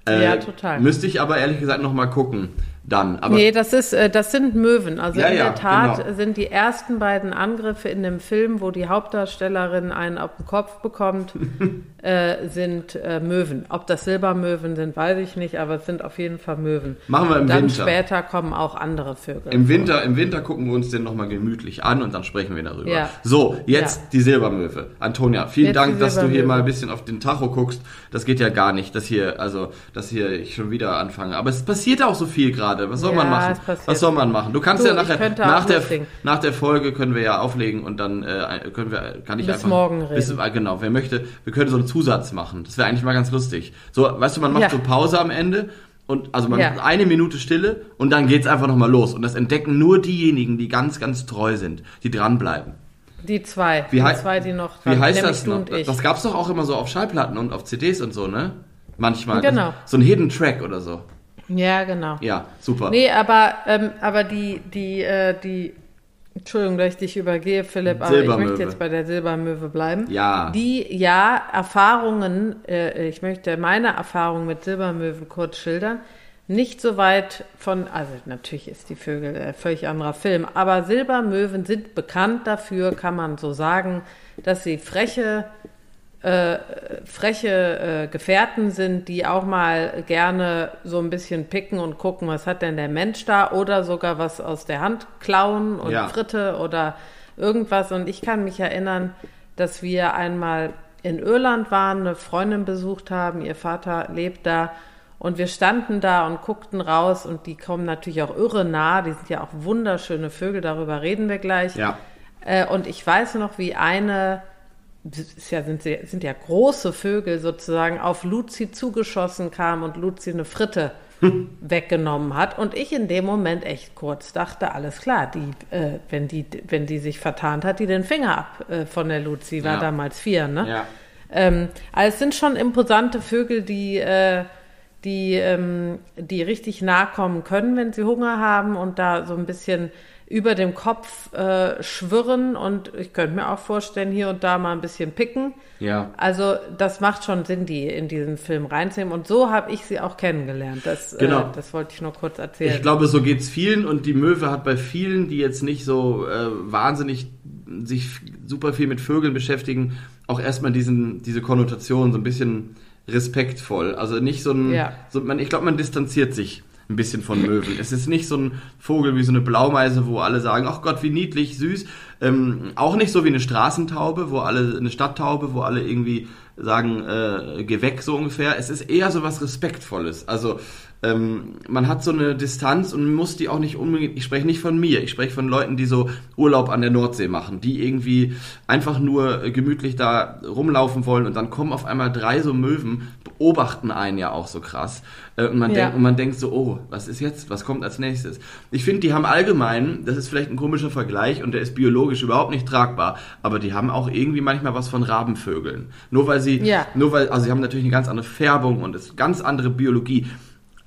Äh, ja, total. Müsste ich aber ehrlich gesagt nochmal gucken. Dann. Aber nee, das ist, äh, das sind Möwen. Also Ja, in ja, der Tat genau. sind die ersten beiden Angriffe in dem Film, wo die Hauptdarstellerin einen auf den Kopf bekommt, äh, sind äh, Möwen. Ob das Silbermöwen sind, weiß ich nicht, aber es sind auf jeden Fall Möwen. Machen wir im Dann Winter. später kommen auch andere Vögel. Im Winter, Im Winter gucken wir uns den nochmal gemütlich an und dann sprechen wir darüber. Ja. So, jetzt die Silbermöwe. Antonia, vielen Jetzt Dank, dass du hier mal ein bisschen auf den Tacho guckst. Das geht ja gar nicht, dass hier, also, dass hier ich schon wieder anfange. Aber es passiert auch so viel gerade. Was soll Ja, man machen? Was soll man machen? Du kannst Du, ja nachher, nach der, nach der Folge können wir ja auflegen und dann äh, können wir, kann ich Bis einfach. morgen reden. Bis, äh, genau, wer möchte, wir können so einen Zusatz machen. Das wäre eigentlich mal ganz lustig. So, weißt du, man macht Ja. so Pause am Ende und also man Ja. macht eine Minute Stille und dann geht's einfach nochmal los. Und das entdecken nur diejenigen, die ganz, ganz treu sind, die dranbleiben. Die zwei. Wie, die zwei, die noch wie heißt das noch? Das gab's doch auch immer so auf Schallplatten und auf CDs und so, ne? Manchmal. Genau. So ein Hidden Track oder so. Ja, genau. Ja, super. Nee, aber, ähm, aber die, die, äh, die, Entschuldigung, dass ich dich übergehe, Philipp, aber ich möchte jetzt bei der Silbermöwe bleiben. Ja. Die, ja, Erfahrungen, äh, ich möchte meine Erfahrung mit Silbermöwen kurz schildern. Nicht so weit von, also natürlich ist die Vögel ein völlig anderer Film, aber Silbermöwen sind bekannt dafür, kann man so sagen, dass sie freche äh, freche äh, Gefährten sind, die auch mal gerne so ein bisschen picken und gucken, was hat denn der Mensch da oder sogar was aus der Hand klauen und Ja. Fritte oder irgendwas. Und ich kann mich erinnern, dass wir einmal in Irland waren, eine Freundin besucht haben, ihr Vater lebt da und wir standen da und guckten raus und die kommen natürlich auch irre nah, die sind ja auch wunderschöne Vögel, darüber reden wir gleich. Ja. Äh, und ich weiß noch, wie eine, ja, sind, sind ja große Vögel sozusagen, auf Luzi zugeschossen kam und Luzi eine Fritte weggenommen hat. Und ich in dem Moment echt kurz dachte, alles klar, die, äh, wenn, die, wenn die sich vertan hat, die den Finger ab äh, von der Luzi, war Ja. damals vier, ne? Ja. Ähm, also es sind schon imposante Vögel, die, äh, die, ähm, die richtig nahe kommen können, wenn sie Hunger haben und da so ein bisschen über dem Kopf äh, schwirren und ich könnte mir auch vorstellen, hier und da mal ein bisschen picken. Ja. Also das macht schon Sinn, die in diesen Film reinzunehmen und so habe ich sie auch kennengelernt. Das, Genau. äh, das wollte ich nur kurz erzählen. Ich glaube, so geht's vielen und die Möwe hat bei vielen, die jetzt nicht so äh, wahnsinnig sich super viel mit Vögeln beschäftigen, auch erstmal diesen, diese Konnotation so ein bisschen respektvoll. Also nicht so ein, Ja. so, man, ich glaube, man distanziert sich ein bisschen von Möwen. es ist nicht so ein Vogel wie so eine Blaumeise, wo alle sagen, ach Gott, wie niedlich, süß. Ähm, auch nicht so wie eine Straßentaube, wo alle, eine Stadttaube, wo alle irgendwie sagen, äh, geh weg, so ungefähr. Es ist eher so was Respektvolles. Also, ähm, man hat so eine Distanz und muss die auch nicht unbedingt, ich spreche nicht von mir, ich spreche von Leuten, die so Urlaub an der Nordsee machen, die irgendwie einfach nur gemütlich da rumlaufen wollen und dann kommen auf einmal drei so Möwen, beobachten einen ja auch so krass. Äh, und, man Ja. denkt, und man denkt so, oh, was ist jetzt, was kommt als nächstes? Ich finde, die haben allgemein, das ist vielleicht ein komischer Vergleich und der ist biologisch überhaupt nicht tragbar, aber die haben auch irgendwie manchmal was von Rabenvögeln. Nur weil sie, Ja. nur weil, also sie haben natürlich eine ganz andere Färbung und es ist ganz andere Biologie.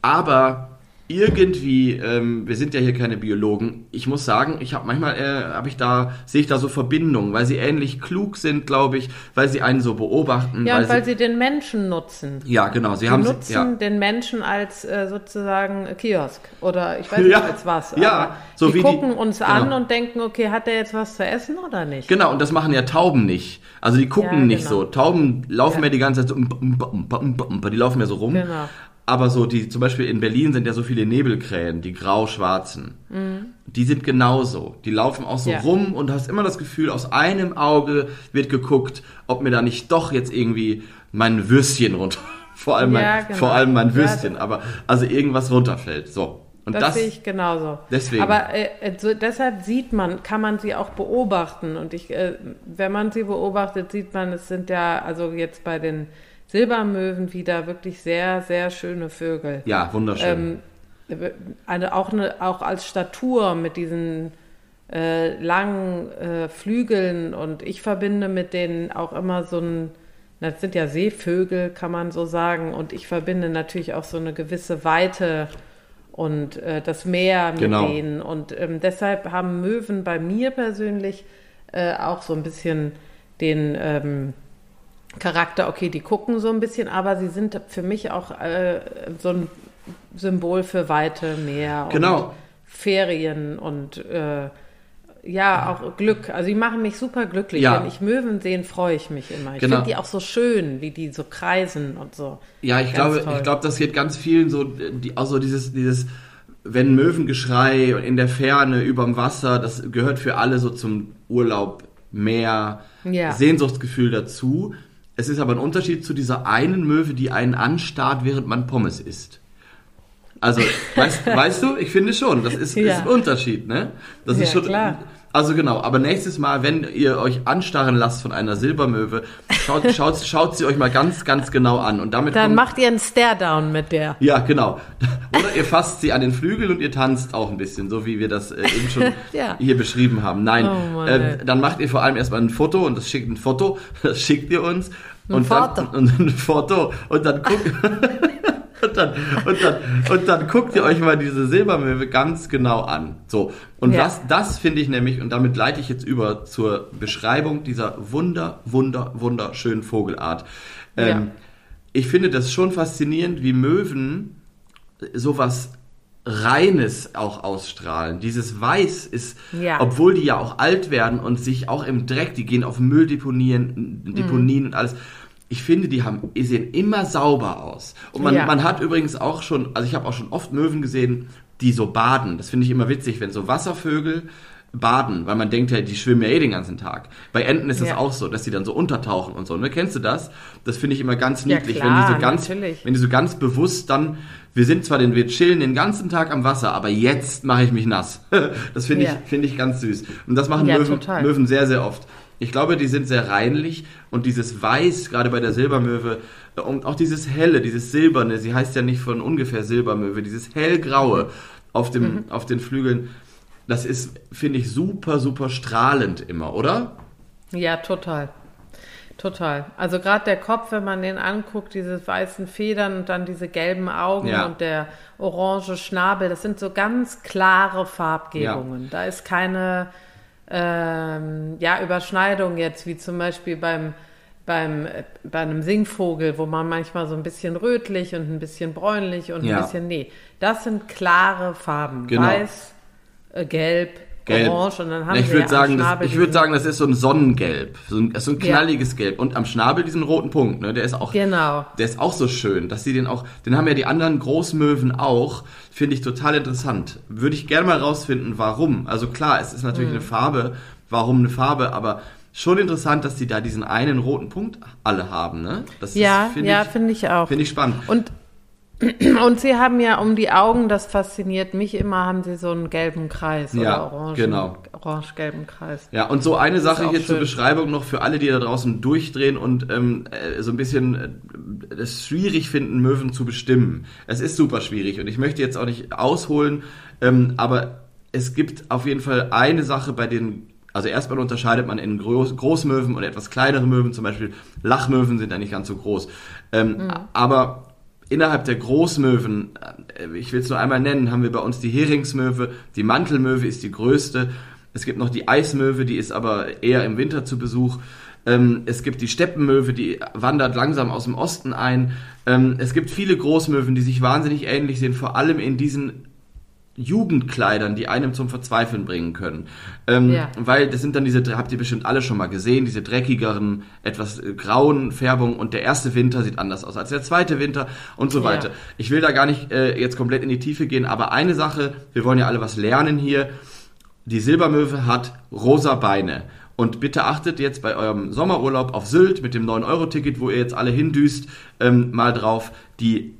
Aber irgendwie, ähm, wir sind ja hier keine Biologen. Ich muss sagen, ich habe manchmal äh, habe ich da sehe ich da so Verbindungen, weil sie ähnlich klug sind, glaube ich, weil sie einen so beobachten. ja, und weil sie, sie den Menschen nutzen. ja genau, sie Sie haben nutzen ja, den Menschen als äh, sozusagen Kiosk oder ich weiß nicht Ja, als was. ja, aber so die wie die- gucken uns an genau. und denken, okay, hat der jetzt was zu essen oder nicht? Genau, und das machen ja Tauben nicht. Also die gucken Ja, nicht genau. so. Tauben laufen Ja. ja die ganze Zeit so, die laufen ja so rum. Genau. Aber so die, zum Beispiel in Berlin sind ja so viele Nebelkrähen, die grau-schwarzen. Die sind genauso. Die laufen auch so Mhm. Ja. rum und hast immer das Gefühl, aus einem Auge wird geguckt, ob mir da nicht doch jetzt irgendwie mein Würstchen runter, vor allem, Ja, mein, genau. vor allem mein Ja, Würstchen, aber also irgendwas runterfällt. So. Und Das, das, sehe ich genauso. deswegen. Aber äh, äh, so, deshalb sieht man, kann man sie auch beobachten. Und ich, äh, wenn man sie beobachtet, sieht man, es sind ja, also jetzt bei den Silbermöwen wieder wirklich sehr, sehr schöne Vögel. ja, wunderschön. Ähm, eine, auch, eine, auch als Statur mit diesen äh, langen äh, Flügeln und ich verbinde mit denen auch immer so ein, das sind ja Seevögel, kann man so sagen, und ich verbinde natürlich auch so eine gewisse Weite und äh, das Meer mit Genau. denen. Und ähm, deshalb haben Möwen bei mir persönlich äh, auch so ein bisschen den ähm, Charakter, okay, die gucken so ein bisschen, aber sie sind für mich auch äh, so ein Symbol für Weite, Meer Genau. und Ferien und äh, ja, auch Glück. Also die machen mich super glücklich. Ja. Wenn ich Möwen sehe, freue ich mich immer. Ich Genau. finde die auch so schön, wie die so kreisen und so. Ja, ich Ganz glaube, toll. ich glaube, das geht ganz vielen so, die, also dieses, dieses, wenn Möwengeschrei in der Ferne überm Wasser, das gehört für alle so zum Urlaub, Meer, Ja. Sehnsuchtsgefühl dazu. Es ist aber ein Unterschied zu dieser einen Möwe, die einen anstarrt, während man Pommes isst. Also, weißt, weißt du, ich finde schon, das ist, Ja. ist ein Unterschied, ne? Das ist Ja, schon, klar. Also genau, aber nächstes Mal, wenn ihr euch anstarren lasst von einer Silbermöwe, schaut, schaut, schaut sie euch mal ganz, ganz genau an und damit Dann kommt- macht ihr einen Stare-Down mit der. ja, genau. Oder ihr fasst sie an den Flügel und ihr tanzt auch ein bisschen, so wie wir das äh, eben schon Ja. hier beschrieben haben. Nein, Oh Mann, äh, dann macht ihr vor allem erstmal ein Foto und das schickt ein Foto, das schickt ihr uns. Ein und Foto. Dann, und ein Foto und dann guckt und dann, und, dann, und dann guckt ihr euch mal diese Silbermöwe ganz genau an. So. Und Ja. das, das finde ich nämlich, und damit leite ich jetzt über zur Beschreibung dieser wunder, wunder, wunderschönen Vogelart. Ähm, Ja. Ich finde das schon faszinierend, wie Möwen sowas Reines auch ausstrahlen. Dieses Weiß ist, Ja. obwohl die ja auch alt werden und sich auch im Dreck, die gehen auf Mülldeponien, Deponien und alles. Ich finde, die haben, die sehen immer sauber aus. Und man, Ja. man hat übrigens auch schon, also ich habe auch schon oft Möwen gesehen, die so baden. Das finde ich immer witzig, wenn so Wasservögel baden, weil man denkt ja, die schwimmen ja eh den ganzen Tag. Bei Enten ist es Ja. auch so, dass die dann so untertauchen und so. Ne? Kennst du das? Das finde ich immer ganz Ja, niedlich, klar, wenn die so ganz, natürlich. wenn die so ganz bewusst dann, wir sind zwar den, wir chillen den ganzen Tag am Wasser, aber jetzt mache ich mich nass. Das finde Ja. ich, finde ich ganz süß. Und das machen Ja, Möwen, total. Möwen sehr, sehr oft. Ich glaube, die sind sehr reinlich und dieses Weiß, gerade bei der Silbermöwe, äh, und auch dieses Helle, dieses Silberne, sie heißt ja nicht von ungefähr Silbermöwe, dieses hellgraue auf, dem, Mhm. auf den Flügeln, das ist, finde ich, super, super strahlend immer, oder? Ja, total. Total. Also gerade der Kopf, wenn man den anguckt, diese weißen Federn und dann diese gelben Augen Ja. und der orange Schnabel, das sind so ganz klare Farbgebungen. Da ist keine ähm, ja, Überschneidung jetzt, wie zum Beispiel beim, beim, äh, bei einem Singvogel, wo man manchmal so ein bisschen rötlich und ein bisschen bräunlich und Ja. ein bisschen, nee, das sind klare Farben. Genau. Weiß, äh, gelb, Gelb. orange und dann haben Ja, ich würde ja sagen, das, ich würde sagen, das ist so ein Sonnengelb, so ein, so ein Ja. knalliges Gelb und am Schnabel diesen roten Punkt, ne? Der ist auch, Genau. der ist auch so schön, dass sie den auch, den haben ja die anderen Großmöwen auch, finde ich total interessant. Würde ich gerne mal rausfinden, warum. Also klar, es ist natürlich Mhm. eine Farbe, warum eine Farbe, aber schon interessant, dass die da diesen einen roten Punkt alle haben, ne? Das Ja, ist, finde ja, ich, finde ich auch. finde ich spannend. Und, und sie haben ja um die Augen, das fasziniert mich immer, haben sie so einen gelben Kreis Ja, oder orange, genau. orange-gelben Kreis. Ja, und so eine Sache hier zur schön. Beschreibung noch für alle, die da draußen durchdrehen und ähm, äh, so ein bisschen äh, es schwierig finden, Möwen zu bestimmen. Es ist super schwierig und ich möchte jetzt auch nicht ausholen, ähm, aber es gibt auf jeden Fall eine Sache, bei denen, also erstmal unterscheidet man in Groß, Großmöwen und etwas kleinere Möwen, zum Beispiel Lachmöwen sind ja nicht ganz so groß. Ähm, Aber innerhalb der Großmöwen, äh, ich will es nur einmal nennen, haben wir bei uns die Heringsmöwe, die Mantelmöwe ist die größte. Es gibt noch die Eismöwe, die ist aber eher im Winter zu Besuch. Ähm, es gibt die Steppenmöwe, die wandert langsam aus dem Osten ein. Ähm, es gibt viele Großmöwen, die sich wahnsinnig ähnlich sehen, vor allem in diesen Jugendkleidern, die einem zum Verzweifeln bringen können. Ähm, Ja. Weil das sind dann diese, habt ihr bestimmt alle schon mal gesehen, diese dreckigeren, etwas äh, grauen Färbungen und der erste Winter sieht anders aus als der zweite Winter und so Ja. weiter. Ich will da gar nicht äh, jetzt komplett in die Tiefe gehen, aber eine Sache, wir wollen ja alle was lernen hier. Die Silbermöwe hat rosa Beine. Und bitte achtet jetzt bei eurem Sommerurlaub auf Sylt mit dem 9-Euro-Ticket, wo ihr jetzt alle hindüst, ähm, mal drauf. Die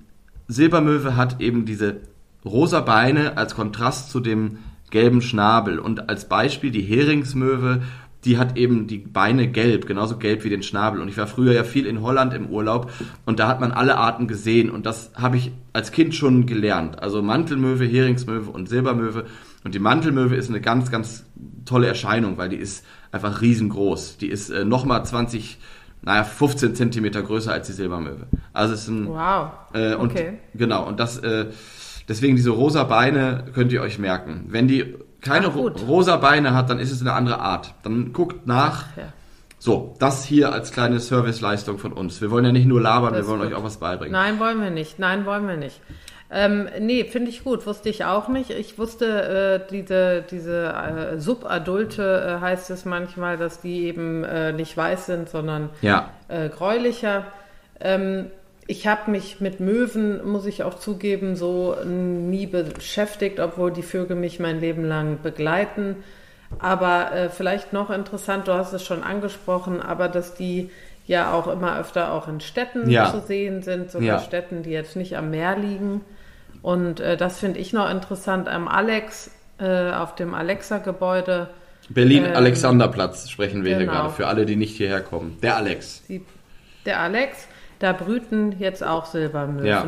Silbermöwe hat eben diese rosa Beine als Kontrast zu dem gelben Schnabel. Und als Beispiel die Heringsmöwe, die hat eben die Beine gelb, genauso gelb wie den Schnabel. Und ich war früher ja viel in Holland im Urlaub und da hat man alle Arten gesehen. Und das habe ich als Kind schon gelernt. Also Mantelmöwe, Heringsmöwe und Silbermöwe. Und die Mantelmöwe ist eine ganz, ganz tolle Erscheinung, weil die ist einfach riesengroß. Die ist äh, nochmal 20, naja, 15 Zentimeter größer als die Silbermöwe. Also es ist ein, Wow. äh, und Okay. genau, und das, äh, deswegen diese rosa Beine könnt ihr euch merken. Wenn die keine Ach, ro gut. rosa Beine hat, dann ist es eine andere Art. Dann guckt nach. Ja. So, das hier als kleine Serviceleistung von uns. Wir wollen ja nicht nur labern, Das wir wollen ist euch gut. auch was beibringen. Nein, wollen wir nicht. Nein, wollen wir nicht. Ähm, nee, finde ich gut, wusste ich auch nicht. Ich wusste, äh, diese, diese äh, Subadulte äh, heißt es manchmal, dass die eben äh, nicht weiß sind, sondern Ja. äh, gräulicher. Ähm, ich habe mich mit Möwen, muss ich auch zugeben, so nie beschäftigt, obwohl die Vögel mich mein Leben lang begleiten. Aber äh, vielleicht noch interessant, du hast es schon angesprochen, aber dass die ja auch immer öfter auch in Städten Ja. zu sehen sind, sogar Ja. Städten, die jetzt nicht am Meer liegen. Und äh, das finde ich noch interessant am Alex, äh, auf dem Alexa-Gebäude. Berlin-Alexanderplatz sprechen wir hier genau. gerade, für alle, die nicht hierher kommen. Der Alex. Die, der Alex, da brüten jetzt auch Silbermöwen. Ja.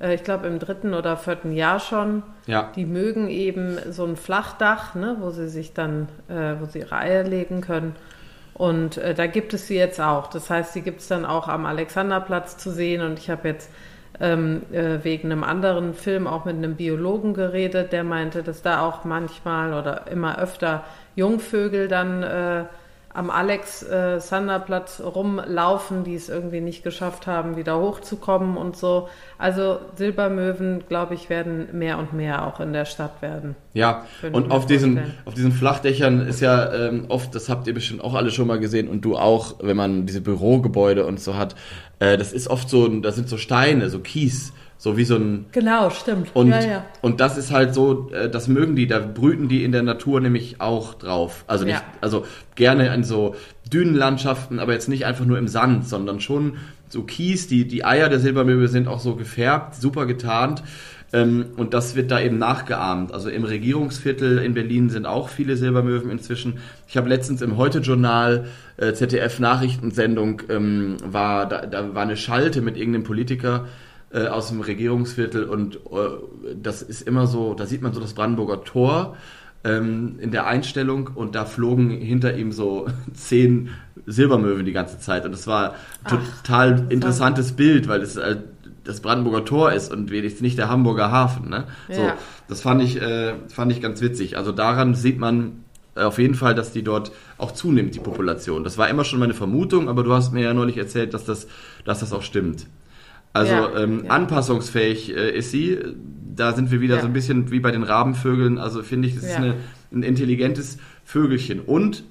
Äh, ich glaube im dritten oder vierten Jahr schon. Ja. Die mögen eben so ein Flachdach, ne, wo sie sich dann, äh, wo sie ihre Eier legen können. Und äh, da gibt es sie jetzt auch. Das heißt, sie gibt es dann auch am Alexanderplatz zu sehen. Und ich habe jetzt ähm, äh, wegen einem anderen Film auch mit einem Biologen geredet, der meinte, dass da auch manchmal oder immer öfter Jungvögel dann äh, am Alexanderplatz rumlaufen, die es irgendwie nicht geschafft haben, wieder hochzukommen und so. Also Silbermöwen, glaube ich, werden mehr und mehr auch in der Stadt werden. Ja, und auf diesen, vorstellen. auf diesen Flachdächern ist ja ähm, oft, das habt ihr bestimmt auch alle schon mal gesehen und du auch, wenn man diese Bürogebäude und so hat, äh, das ist oft so, das sind so Steine, so Kies, so wie so ein, Genau, stimmt. und, ja, ja. und das ist halt so, äh, das mögen die, da brüten die in der Natur nämlich auch drauf. Also nicht, Ja. also gerne in so Dünenlandschaften, aber jetzt nicht einfach nur im Sand, sondern schon so Kies. Die, die Eier der Silbermöwe sind auch so gefärbt, super getarnt. Ähm, und das wird da eben nachgeahmt. Also im Regierungsviertel in Berlin sind auch viele Silbermöwen inzwischen. Ich habe letztens im Heute-Journal, äh, ZDF-Nachrichtensendung, ähm, war, da, da war eine Schalte mit irgendeinem Politiker, äh, aus dem Regierungsviertel und äh, das ist immer so, da sieht man so das Brandenburger Tor ähm, in der Einstellung und da flogen hinter ihm so zehn Silbermöwen die ganze Zeit und das war Ach, total interessantes Bild, weil es äh, das Brandenburger Tor ist und wenigstens nicht der Hamburger Hafen. Ne? So, Ja. das fand ich, äh, fand ich ganz witzig. Also daran sieht man äh, auf jeden Fall, dass die dort auch zunimmt, die Population. Das war immer schon meine Vermutung, aber du hast mir ja neulich erzählt, dass das, dass das auch stimmt. Also Ja, ähm, ja. anpassungsfähig äh, ist sie. Da sind wir wieder Ja. so ein bisschen wie bei den Rabenvögeln. Also finde ich, das ist eine, ein intelligentes Vögelchen. Und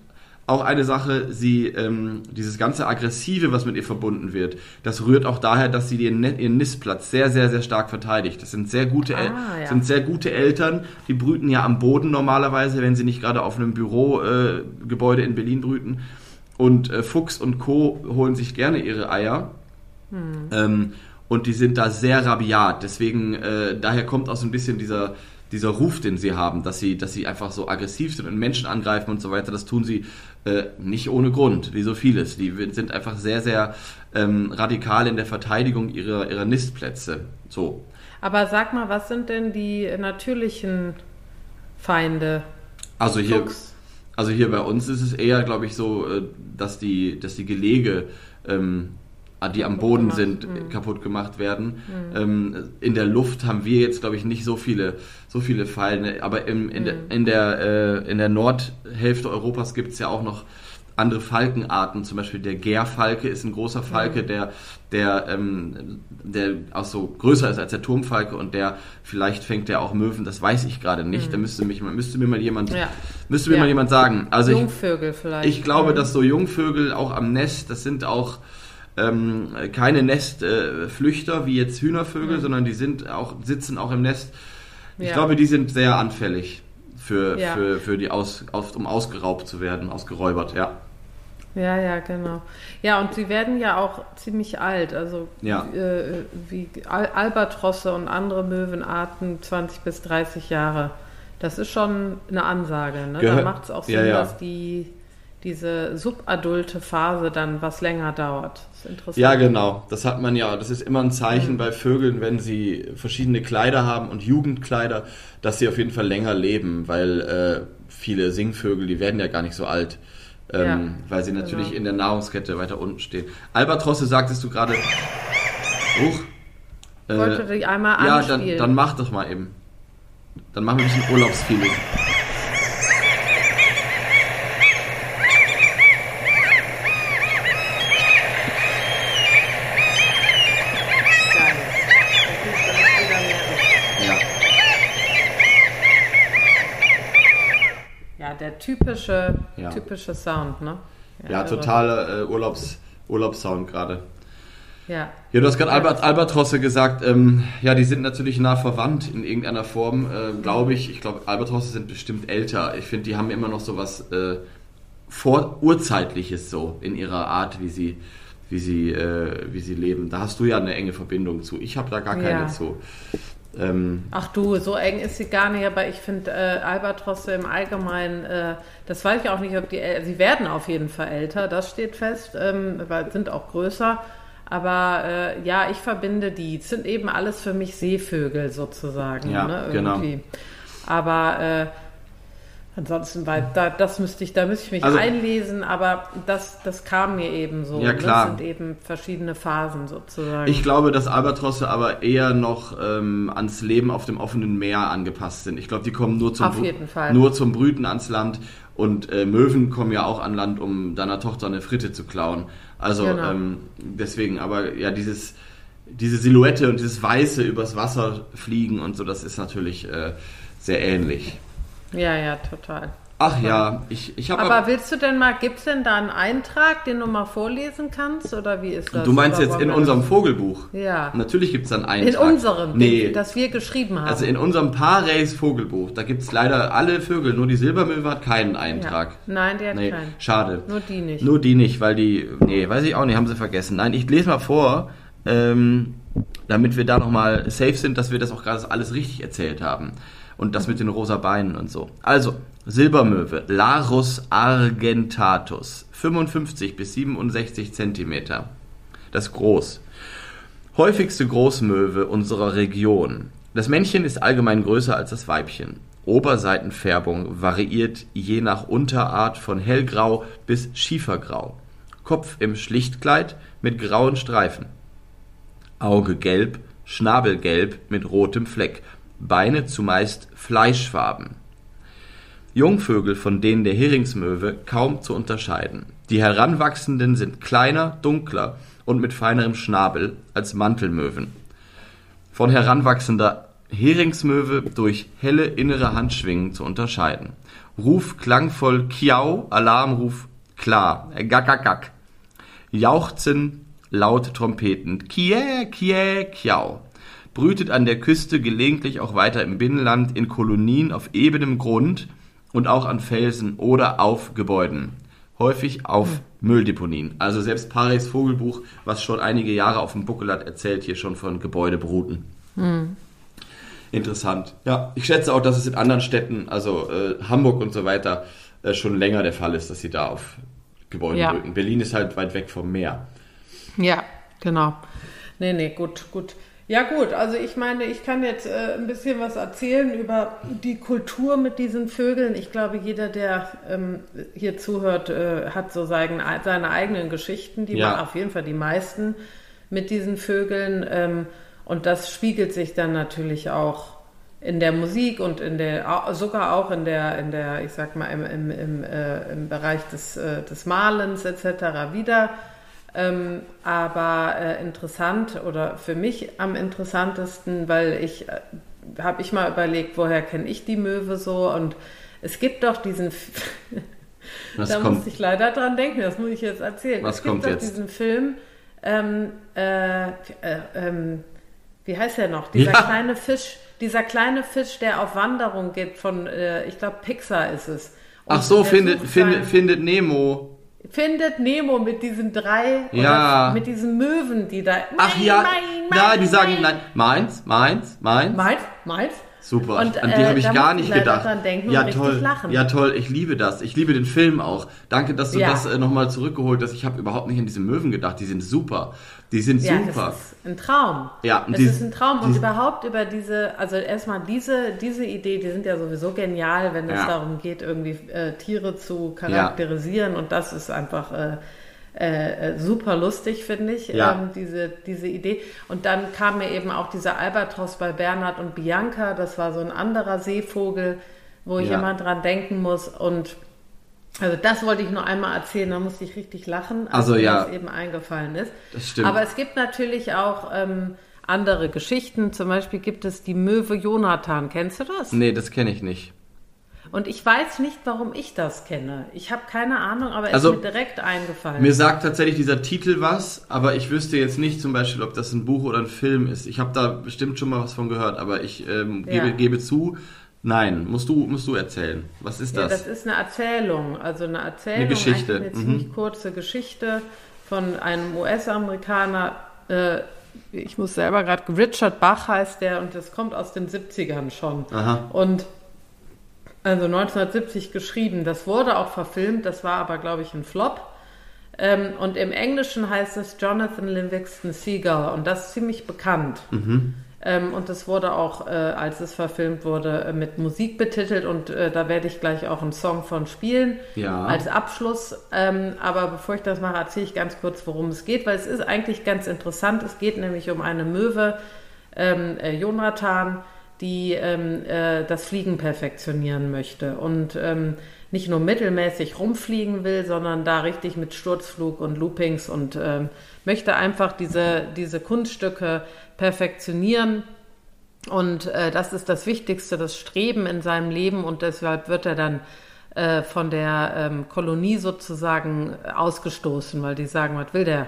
auch eine Sache, sie, ähm, dieses ganze Aggressive, was mit ihr verbunden wird, das rührt auch daher, dass sie ihren, ihren Nistplatz sehr, sehr, sehr stark verteidigt. Das sind sehr gute, El Ah, ja. sind sehr gute Eltern. Die brüten ja am Boden normalerweise, wenn sie nicht gerade auf einem Bürogebäude äh, in Berlin brüten. Und äh, Fuchs und Co. holen sich gerne ihre Eier. Ähm, und die sind da sehr rabiat. Deswegen, äh, daher kommt auch so ein bisschen dieser, dieser Ruf, den sie haben, dass sie, dass sie einfach so aggressiv sind und Menschen angreifen und so weiter. Das tun sie äh, nicht ohne Grund, wie so vieles. Die sind einfach sehr, sehr ähm, radikal in der Verteidigung ihrer, ihrer Nistplätze. So. Aber sag mal, was sind denn die natürlichen Feinde? Also hier, Fuchs. also hier bei uns ist es eher, glaube ich, so, äh, dass die, dass die Gelege, ähm, die am Boden sind, Mhm. kaputt gemacht werden. Ähm, in der Luft haben wir jetzt, glaube ich, nicht so viele, so viele Feinde, aber im, in, der, in, der, äh, in der Nordhälfte Europas gibt es ja auch noch andere Falkenarten, zum Beispiel der Gärfalke ist ein großer Falke, der, der, ähm, der auch so größer ist als der Turmfalke und der, vielleicht fängt der auch Möwen, das weiß ich gerade nicht, da müsste, mich, müsste mir mal jemand, Ja. müsste mir Ja. mal jemand sagen. Also ich, Jungvögel vielleicht. ich glaube, Mhm. dass so Jungvögel auch am Nest, das sind auch ähm, keine Nestflüchter wie jetzt Hühnervögel, sondern die sind auch, sitzen auch im Nest. Ich Ja. glaube, die sind sehr anfällig für, Ja. für, für die aus, aus, um ausgeraubt zu werden, ausgeräubert, ja. Ja, ja, genau. Ja, und sie werden ja auch ziemlich alt. Also Ja. äh, wie Al Albatrosse und andere Möwenarten 20 bis 30 Jahre. Das ist schon eine Ansage. Ne? Da Gehör- macht es auch Sinn, Ja, ja. dass die, diese subadulte Phase dann was länger dauert. Das ist interessant. Ja, genau. Das hat man ja. Das ist immer ein Mhm. Zeichen bei Vögeln, wenn sie verschiedene Kleider haben und Jugendkleider, dass sie auf jeden Fall länger leben, weil äh, viele Singvögel, die werden ja gar nicht so alt. Ähm, Ja, weil sie natürlich genau. in der Nahrungskette weiter unten stehen. Albatrosse sagtest du gerade. Huch. Ich wollte die einmal ja, anspielen. dann, dann mach doch mal eben. Dann machen wir ein bisschen Urlaubsfeeling. Geil. Da kriegst du das wieder mehr der typische, Ja. typische Sound, ne? Ja, irre. totaler äh, Urlaubs, Urlaubssound gerade. Ja. Ja, du hast gerade Albert, Albatrosse gesagt. Ähm, ja, die sind natürlich nah verwandt in irgendeiner Form, äh, glaube ich. Ich glaube, Albatrosse sind bestimmt älter. Ich finde, die haben immer noch so was äh, vor urzeitliches so in ihrer Art, wie sie, wie sie, äh, wie sie leben. Da hast du ja eine enge Verbindung zu. Ich habe da gar keine Ja. zu. Ähm, Ach du, so eng ist sie gar nicht, aber ich finde äh, Albatrosse im Allgemeinen, äh, das weiß ich auch nicht, ob die, äl- sie werden auf jeden Fall älter, das steht fest, ähm, sind auch größer. Aber äh, ja, ich verbinde die. Es sind eben alles für mich Seevögel sozusagen. Ja, ne, genau. irgendwie. Aber äh, ansonsten, weil da, das müsste ich, da müsste ich mich Also- einlesen, aber das, das kam mir eben so. Ja, klar. Das sind eben verschiedene Phasen sozusagen. Ich glaube, dass Albatrosse aber eher noch ähm, ans Leben auf dem offenen Meer angepasst sind. Ich glaube, die kommen nur zum, nur zum Brüten ans Land und äh, Möwen kommen ja auch an Land, um deiner Tochter eine Fritte zu klauen. Also Genau. ähm, deswegen, aber ja, dieses, diese Silhouette und dieses Weiße übers Wasser fliegen und so, das ist natürlich äh, sehr ähnlich. Ja, ja, total. Ach ja, ich, ich habe Aber willst du denn mal, gibt es denn da einen Eintrag, den du mal vorlesen kannst? Oder wie ist das? Du meinst jetzt in unserem Vogelbuch? Ja. Natürlich gibt es dann einen. In unserem, Nee, das wir geschrieben haben. Also in unserem Paarreis Vogelbuch, da gibt es leider alle Vögel, nur die Silbermöwe hat keinen Eintrag. ja. Nein, der hat Nee, keinen. schade. Nur die nicht. Nur die nicht, weil die, nee, weiß ich auch nicht, haben sie vergessen. Nein, ich lese mal vor, ähm, damit wir da nochmal safe sind, dass wir das auch gerade alles richtig erzählt haben. Und das mit den rosa Beinen und so. Also, Silbermöwe, Larus argentatus, 55 bis 67 Zentimeter. Das groß. Häufigste Großmöwe unserer Region. Das Männchen ist allgemein größer als das Weibchen. Oberseitenfärbung variiert je nach Unterart von hellgrau bis schiefergrau. Kopf im Schlichtkleid mit grauen Streifen. Auge gelb, Schnabelgelb mit rotem Fleck. Beine zumeist fleischfarben. Jungvögel von denen der Heringsmöwe kaum zu unterscheiden. Die Heranwachsenden sind kleiner, dunkler und mit feinerem Schnabel als Mantelmöwen. Von heranwachsender Heringsmöwe durch helle innere Handschwingen zu unterscheiden. Ruf klangvoll Kiau, Alarmruf klar, äh, gack, gack, gack. Jauchzen laut Trompeten, Kie, Kie, Kiau. Brütet an der Küste gelegentlich auch weiter im Binnenland in Kolonien auf ebenem Grund und auch an Felsen oder auf Gebäuden. Häufig auf Mülldeponien. Also selbst Paris Vogelbuch, was schon einige Jahre auf dem Buckel hat, erzählt hier schon von Gebäudebruten. Interessant. Ja, ich schätze auch, dass es in anderen Städten, also äh, Hamburg und so weiter, äh, schon länger der Fall ist, dass sie da auf Gebäude Ja. brüten. Berlin ist halt weit weg vom Meer. Ja, genau. Nee, nee, gut, gut. Ja gut, also ich meine, ich kann jetzt äh, ein bisschen was erzählen über die Kultur mit diesen Vögeln. Ich glaube, jeder, der ähm, hier zuhört, äh, hat so seine, seine eigenen Geschichten, die Ja. man auf jeden Fall die meisten mit diesen Vögeln. Ähm, und das spiegelt sich dann natürlich auch in der Musik und in der sogar auch in der in der ich sag mal im, im, im, äh, im Bereich des, äh, des Malens etc. wieder. Ähm, aber äh, interessant oder für mich am interessantesten, weil ich äh, habe ich mal überlegt, woher kenne ich die Möwe so und es gibt doch diesen Was da kommt? musste ich leider dran denken, das muss ich jetzt erzählen. Was es gibt kommt doch jetzt? diesen Film, ähm, äh, äh, ähm, wie heißt der noch? Dieser Ja. kleine Fisch, dieser kleine Fisch, der auf Wanderung geht von, äh, ich glaube Pixar ist es. Und Ach so, findet, findet, findet Nemo. Findet Nemo mit diesen drei, Ja. mit diesen Möwen, die da. Ach Nein, ja, nein, na, nein, die sagen, nein. meins, meins, meins. Meins, meins. Super, Und, an die äh, habe ich gar nicht gedacht. ja, toll. Ja, toll, ich liebe das. Ich liebe den Film auch. Danke, dass du Ja. das äh, nochmal zurückgeholt hast. Ich habe überhaupt nicht an diese Möwen gedacht. Die sind super. Die sind Ja, super. das ist ein Traum. Ja, es die- ist ein Traum und die- überhaupt über diese, also erstmal diese, diese Idee, die sind ja sowieso genial, wenn es Ja. darum geht, irgendwie äh, Tiere zu charakterisieren und das ist einfach äh, äh, äh, super lustig, finde ich, Ja. ähm, diese, diese Idee. Und dann kam mir eben auch dieser Albatros bei Bernhard und Bianca, das war so ein anderer Seevogel, wo ich Ja. immer dran denken muss und also das wollte ich nur einmal erzählen, da musste ich richtig lachen, als Also mir ja. das eben eingefallen ist. Das stimmt. Aber es gibt natürlich auch ähm, andere Geschichten. Zum Beispiel gibt es die Möwe Jonathan. Kennst du das? Nee, das kenne ich nicht. Und ich weiß nicht, warum ich das kenne. Ich habe keine Ahnung, aber es Also, ist mir direkt eingefallen. Mir sagt tatsächlich dieser Titel was, aber ich wüsste jetzt nicht zum Beispiel, ob das ein Buch oder ein Film ist. Ich habe da bestimmt schon mal was von gehört, aber ich ähm, Ja. gebe, gebe zu, nein, musst du, musst du erzählen. Was ist Ja, das? das ist eine Erzählung, also eine Erzählung, Eine Geschichte, eine mhm. ziemlich kurze Geschichte von einem US-Amerikaner. Äh, ich muss selber gerade, Richard Bach heißt der und das kommt aus den 70ern schon. Aha. Und also 1970 geschrieben. Das wurde auch verfilmt, das war aber, glaube ich, ein Flop. Ähm, und im Englischen heißt es Jonathan Livingston Seagull und das ist ziemlich bekannt. Ähm, und das wurde auch, äh, als es verfilmt wurde, äh, mit Musik betitelt und äh, da werde ich gleich auch einen Song von spielen Ja. als Abschluss. Ähm, aber bevor ich das mache, erzähle ich ganz kurz, worum es geht, weil es ist eigentlich ganz interessant. Es geht nämlich um eine Möwe, ähm, äh, Jonathan, die ähm, äh, das Fliegen perfektionieren möchte und ähm, nicht nur mittelmäßig rumfliegen will, sondern da richtig mit Sturzflug und Loopings und ähm, möchte einfach diese, diese Kunststücke perfektionieren. Und äh, das ist das Wichtigste, das Streben in seinem Leben und deshalb wird er dann äh, von der ähm, Kolonie sozusagen ausgestoßen, weil die sagen, was will der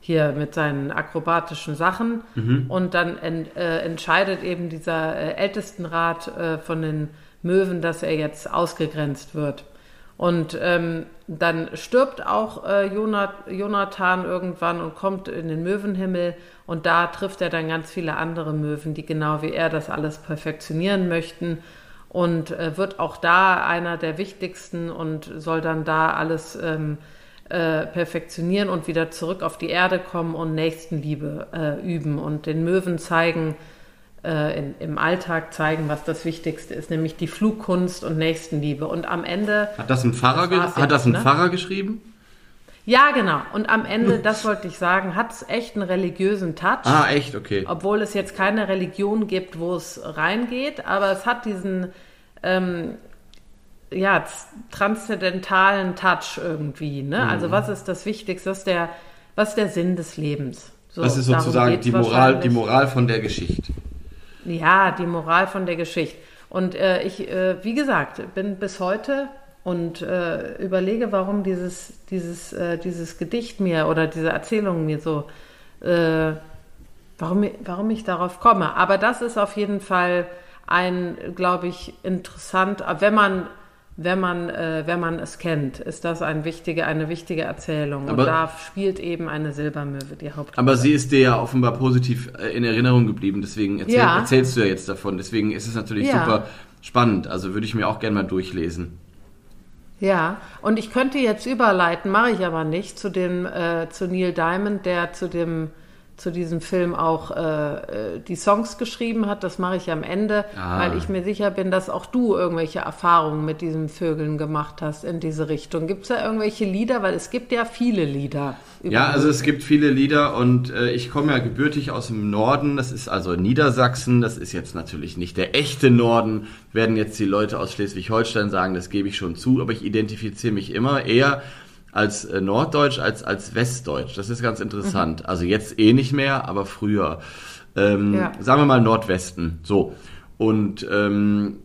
hier mit seinen akrobatischen Sachen? Und dann en, äh, entscheidet eben dieser äh, Ältestenrat äh, von den Möwen, dass er jetzt ausgegrenzt wird. Und ähm, dann stirbt auch äh, Jonat- Jonathan irgendwann und kommt in den Möwenhimmel. Und da trifft er dann ganz viele andere Möwen, die genau wie er das alles perfektionieren möchten. Und äh, wird auch da einer der wichtigsten und soll dann da alles ähm, äh, perfektionieren und wieder zurück auf die Erde kommen und Nächstenliebe äh, üben. Und den Möwen zeigen, äh, in, im Alltag zeigen, was das Wichtigste ist, nämlich die Flugkunst und Nächstenliebe. Und am Ende Hat das ein Pfarrer, Das hat das ein ne? Pfarrer geschrieben? Ja, genau. Und am Ende, das wollte ich sagen, hat es echt einen religiösen Touch. Ah, echt, okay. Obwohl es jetzt keine Religion gibt, wo es reingeht, aber es hat diesen ähm, ja, transzendentalen Touch irgendwie. Ne? Also was ist das Wichtigste? Was ist der, was ist der Sinn des Lebens? So, Das ist sozusagen die Moral, die. Moral von der Geschichte. Ja, die Moral von der Geschichte. Und äh, ich, äh, wie gesagt, bin bis heute und äh, überlege, warum dieses, dieses, äh, dieses Gedicht mir oder diese Erzählung mir so, äh, warum, warum ich darauf komme. Aber das ist auf jeden Fall ein, glaube ich, interessant, wenn man wenn man, äh, wenn man es kennt, ist das ein wichtige, eine wichtige Erzählung. Aber- und da spielt eben eine Silbermöwe die Hauptrolle. Aber sie ist dir ja offenbar positiv äh, in Erinnerung geblieben, deswegen erzähl, Ja. erzählst du ja jetzt davon. Deswegen ist es natürlich Ja. super spannend. Also würde ich mir auch gerne mal durchlesen. Ja, und ich könnte jetzt überleiten, mache ich aber nicht, zu dem, äh, zu Neil Diamond, der zu dem, zu diesem Film auch äh, äh, die Songs geschrieben hat. Das mache ich am Ende, Ah. weil ich mir sicher bin, dass auch du irgendwelche Erfahrungen mit diesen Vögeln gemacht hast in diese Richtung. Gibt es da irgendwelche Lieder? Weil es gibt ja viele Lieder. Ja, also es gibt viele Lieder und äh, ich komme ja gebürtig aus dem Norden, das ist also Niedersachsen, das ist jetzt natürlich nicht der echte Norden, werden jetzt die Leute aus Schleswig-Holstein sagen, das gebe ich schon zu, aber ich identifiziere mich immer eher als äh, Norddeutsch als als Westdeutsch. Das ist ganz interessant. Also jetzt eh nicht mehr, aber früher. Ähm, Ja. Sagen wir mal Nordwesten. So. Und ähm,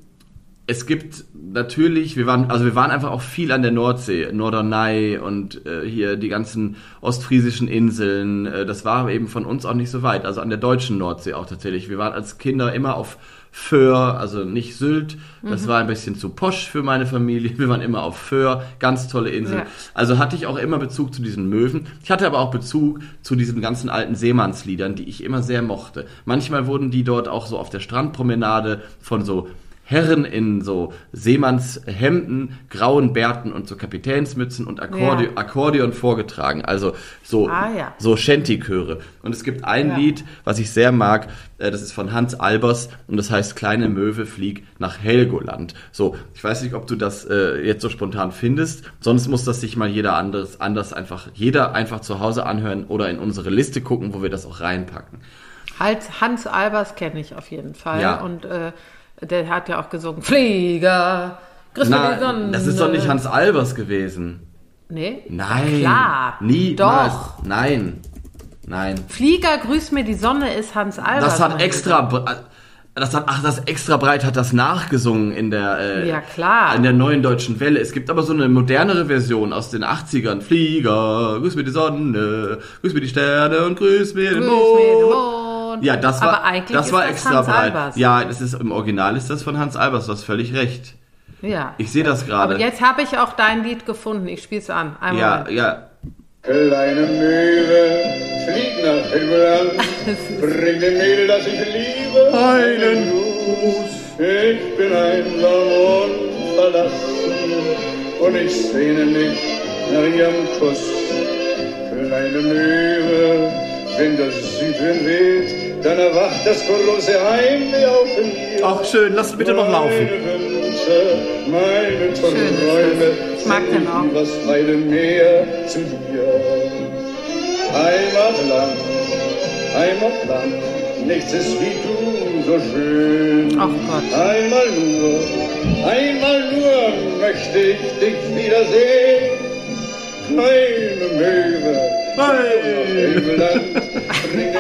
es gibt natürlich, wir waren, also wir waren einfach auch viel an der Nordsee, Norderney und äh, hier die ganzen ostfriesischen Inseln. Äh, das war eben von uns auch nicht so weit, also an der deutschen Nordsee auch tatsächlich. Wir waren als Kinder immer auf Föhr, also nicht Sylt. Das war ein bisschen zu posch für meine Familie. Wir waren immer auf Föhr, ganz tolle Insel. Ja. Also hatte ich auch immer Bezug zu diesen Möwen. Ich hatte aber auch Bezug zu diesen ganzen alten Seemannsliedern, die ich immer sehr mochte. Manchmal wurden die dort auch so auf der Strandpromenade von so Herren in so Seemannshemden, grauen Bärten und so Kapitänsmützen und Akkordeon, Ja. Akkordeon vorgetragen. Also so, Ah, ja. so Shanty-Chöre. Und es gibt ein Ja. Lied, was ich sehr mag, äh, das ist von Hans Albers und das heißt Kleine Möwe flieg nach Helgoland. So, ich weiß nicht, ob du das äh, jetzt so spontan findest, sonst muss das sich mal jeder anderes, anders einfach, jeder einfach zu Hause anhören oder in unsere Liste gucken, wo wir das auch reinpacken. Hans, Hans Albers kenne ich auf jeden Fall. Ja. Und äh, der hat ja auch gesungen, Flieger, grüß mir die Sonne. Na, das ist doch nicht Hans Albers gewesen. Nee? Nein. Klar. Nie. Doch. Nein. Nein. Flieger, grüß mir die Sonne ist Hans Albers. Das hat extra. Br- Das hat, ach, das extra breit hat das nachgesungen in der, äh, Ja, klar. in der neuen deutschen Welle. Es gibt aber so eine modernere Version aus den 80ern. Flieger, grüß mir die Sonne, grüß mir die Sterne und grüß mir den Grüß Mond. mir den Mond. Ja, das war, Aber eigentlich das ist war das extra Hans breit. Albers. Ja, das ist, im Original ist das von Hans Albers, du hast völlig recht. Ja. Ich sehe das Aber gerade. jetzt habe ich auch dein Lied gefunden. Ich spiele es an. Einmal. Ja, ja. Kleine Möwe, flieg nach Himmeland, bring dem Mädel, das ich liebe, einen Gruß. Ich bin einsam und verlassen und ich sehne mich nach ihrem Kuss. Kleine Möwe, wenn der Südwind weht, dann erwacht das große Heimweh auch in mir. Ach, schön, lass bitte noch laufen. Meine Wünsche, meine Schön, Träume, ich mag den auch. das feine Meer zu dir. Heimatland, Heimatland, nichts ist wie du so schön. Ach Gott. Einmal nur, einmal nur möchte ich dich wiedersehen. Kleine Möwe, Das ich liebe,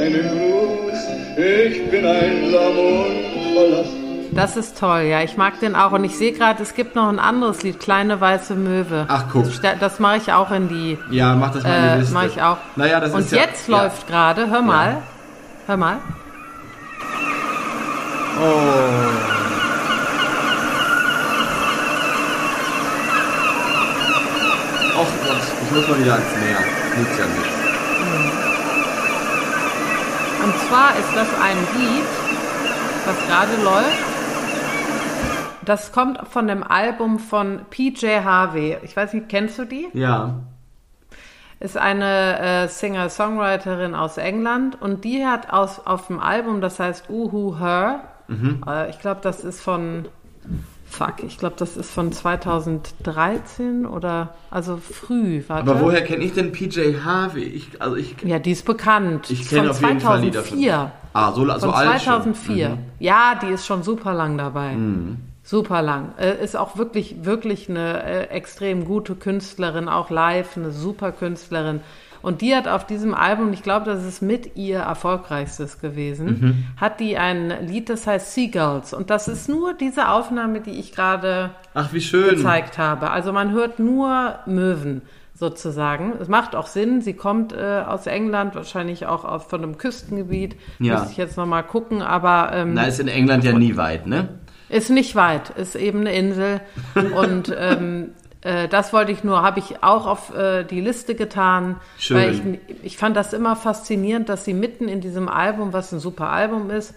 einen Gruß. Ich bin einsam und verlassen. Das ist toll, ja. Ich mag den auch. Und ich sehe gerade, es gibt noch ein anderes Lied, Kleine Weiße Möwe. Ach, guck. Das, das mache ich auch in die. Ja, mach das mal in die Äh, Liste. mache ich auch. Naja, das Und ist ja, jetzt ja. läuft gerade, hör mal. Hör mal. Oh. Ach Gott, ich muss mal wieder ans Meer. Nützt ja nicht. Und zwar ist das ein Lied, was gerade läuft. Das kommt von dem Album von PJ Harvey. Ich weiß nicht, kennst du die? Ja. Ist eine äh, Singer-Songwriterin aus England und die hat aus, auf dem Album, das heißt Uhu Her, Mhm. äh, ich glaube, das ist von, fuck, ich glaube, das ist von 2013 oder, also früh, warte. Aber woher kenne ich denn PJ Harvey? Ich, also ich, Ja, die ist bekannt. ich kenne von auf jeden Fall Lieder von. 2004. Ah, so, so Von alt 2004. schon. Mhm. Ja, die ist schon super lang dabei. Super lang. Äh, ist auch wirklich, wirklich eine äh, extrem gute Künstlerin, auch live, eine super Künstlerin. Und die hat auf diesem Album, ich glaube, das ist mit ihr erfolgreichstes gewesen, Mhm. hat die ein Lied, das heißt Seagulls. Und das ist nur diese Aufnahme, die ich gerade Ach, wie schön. gezeigt habe. Also man hört nur Möwen sozusagen. Es macht auch Sinn. Sie kommt äh, aus England, wahrscheinlich auch aus, von einem Küstengebiet. Ja. Müsste ich jetzt nochmal gucken, aber ähm, Na, ist in England ja nie weit, ne? ist nicht weit, ist eben eine Insel. Und ähm, äh, das wollte ich nur, habe ich auch auf äh, die Liste getan, Schön. weil ich, ich fand das immer faszinierend, dass sie mitten in diesem Album, was ein super Album ist,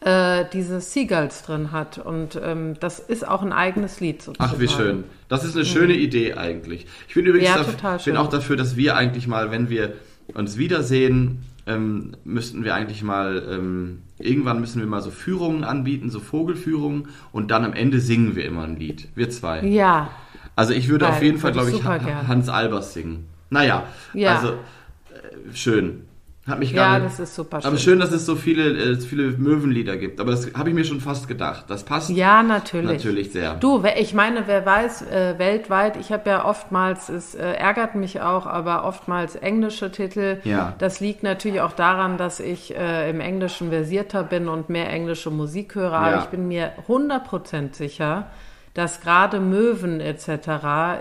äh, diese Seagulls drin hat. Und ähm, das ist auch ein eigenes Lied sozusagen. Ach, wie schön. Das ist eine schöne Idee eigentlich. Ich bin übrigens Ja, total bin auch dafür, dass wir eigentlich mal, wenn wir uns wiedersehen, ähm, müssten wir eigentlich mal, ähm, irgendwann müssen wir mal so Führungen anbieten, so Vogelführungen und dann am Ende singen wir immer ein Lied. Wir zwei. Ja, Also ich würde Geil, auf jeden Fall, glaube ich ich. Hans Albers singen. Naja, Ja. also äh, schön. Hat mich Ja, gerade. das ist super Aber schön. schön, dass es so viele, äh, viele Möwenlieder gibt. Aber das habe ich mir schon fast gedacht. Das passt ja, natürlich. natürlich sehr. Du, ich meine, wer weiß, äh, weltweit, ich habe ja oftmals, es äh, ärgert mich auch, aber oftmals englische Titel. Ja. Das liegt natürlich auch daran, dass ich äh, im Englischen versierter bin und mehr englische Musik höre. Aber Ja. ich bin mir 100% sicher, dass gerade Möwen etc.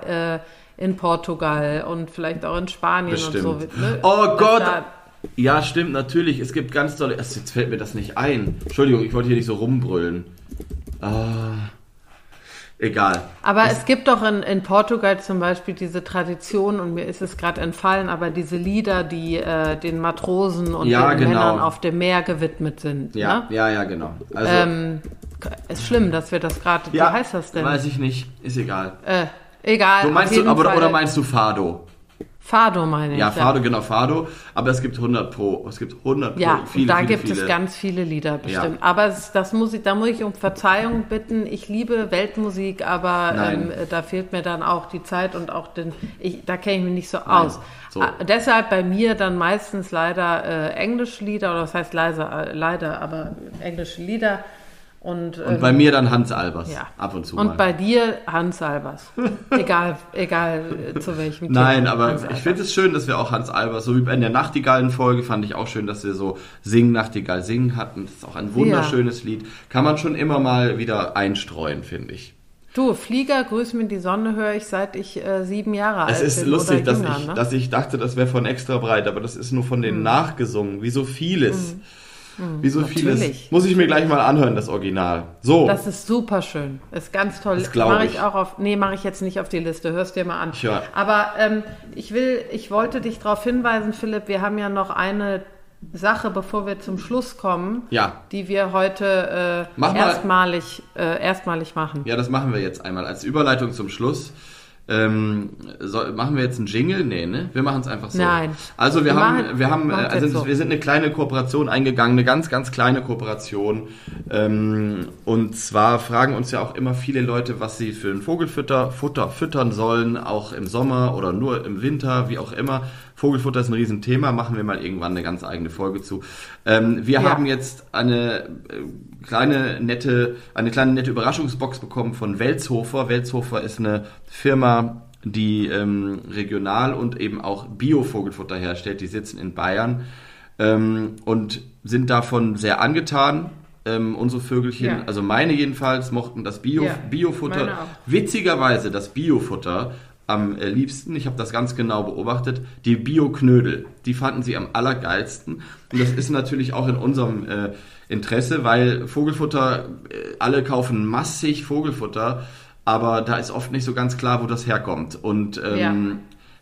Äh, in Portugal und vielleicht auch in Spanien Bestimmt. und so. Ne, Oh dass Gott! Ja, stimmt, natürlich. Es gibt ganz tolle. Ach, Jetzt fällt mir das nicht ein. Entschuldigung, ich wollte hier nicht so rumbrüllen. Ah, egal. Aber es gibt doch in, in Portugal zum Beispiel diese Tradition, und mir ist es gerade entfallen, aber diese Lieder, die äh, den Matrosen und Ja, den genau. Männern auf dem Meer gewidmet sind. Ja, Ne? ja, ja, genau. Also, Ähm, ist schlimm, dass wir das gerade. ja, wie heißt das denn? Weiß ich nicht. Ist egal. Äh, egal. Du meinst du, aber, Fall. oder meinst du Fado? Fado meine ich. Ja, Fado, genau, Fado. Aber es gibt 100 Pro. Es gibt 100 Pro. Ja, viele, da viele, gibt viele. es ganz viele Lieder bestimmt. Ja. Aber es, das muss ich, da muss ich um Verzeihung bitten. Ich liebe Weltmusik, aber Nein. ähm, da fehlt mir dann auch die Zeit und auch den. Ich, da kenne ich mich nicht so aus. So. Ah, deshalb bei mir dann meistens leider äh, englische Lieder oder das heißt leise, äh, leider, aber englische Lieder. Und, Und ähm, bei mir dann Hans Albers. ja. Ab und zu Und mal. bei dir Hans Albers. egal, egal äh, zu welchem Nein, Thema. aber Hans ich finde es schön, dass wir auch Hans Albers, so wie in der Nachtigallen-Folge, fand ich auch schön, dass wir so Sing, Nachtigall, Singen hatten. Das ist auch ein wunderschönes Lied. Kann man schon immer mal wieder einstreuen, finde ich. Du, Flieger, grüß mir die Sonne, höre ich seit ich äh, sieben Jahre alt Es ist bin. lustig, dass, jünger, ich, ne? dass ich dachte, das wäre von extra breit, aber das ist nur von denen nachgesungen, wie so vieles. Wie so vieles. Muss ich mir gleich mal anhören, das Original. So, Das ist super schön. Ist ganz toll. Das glaub Mache ich. ich auch auf. Nee, mache ich jetzt nicht auf die Liste. Hörst dir mal an. Ja. Aber ähm, ich will, ich wollte dich darauf hinweisen, Philipp, wir haben ja noch eine Sache, bevor wir zum Schluss kommen, Ja. die wir heute äh, erstmalig, äh, erstmalig machen. ja, das machen wir jetzt einmal als Überleitung zum Schluss. Ähm, soll, machen wir jetzt einen Jingle? Nee, ne? Wir machen es einfach so. Nein. Also wir Wir haben, machen- wir haben, also so. wir sind eine kleine Kooperation eingegangen, eine ganz, ganz kleine Kooperation. Ähm, und zwar fragen uns ja auch immer viele Leute, was sie für ein Vogelfutter Futter füttern sollen, auch im Sommer oder nur im Winter, wie auch immer. Vogelfutter ist ein Riesenthema, machen wir mal irgendwann eine ganz eigene Folge zu. Ähm, wir Ja. haben jetzt eine äh, kleine nette, eine kleine nette Überraschungsbox bekommen von Welzhofer. Welzhofer ist eine Firma, die ähm, regional und eben auch Bio-Vogelfutter herstellt. Die sitzen in Bayern ähm, und sind davon sehr angetan. Ähm, unsere Vögelchen, Ja. also meine jedenfalls, mochten das Bio, Ja, Biofutter. Witzigerweise das Biofutter am äh, liebsten, ich habe das ganz genau beobachtet, die Bio-Knödel. Die fanden sie am allergeilsten. Und das ist natürlich auch in unserem äh, Interesse, weil Vogelfutter, äh, alle kaufen massig Vogelfutter, aber da ist oft nicht so ganz klar, wo das herkommt. Und ähm, Ja.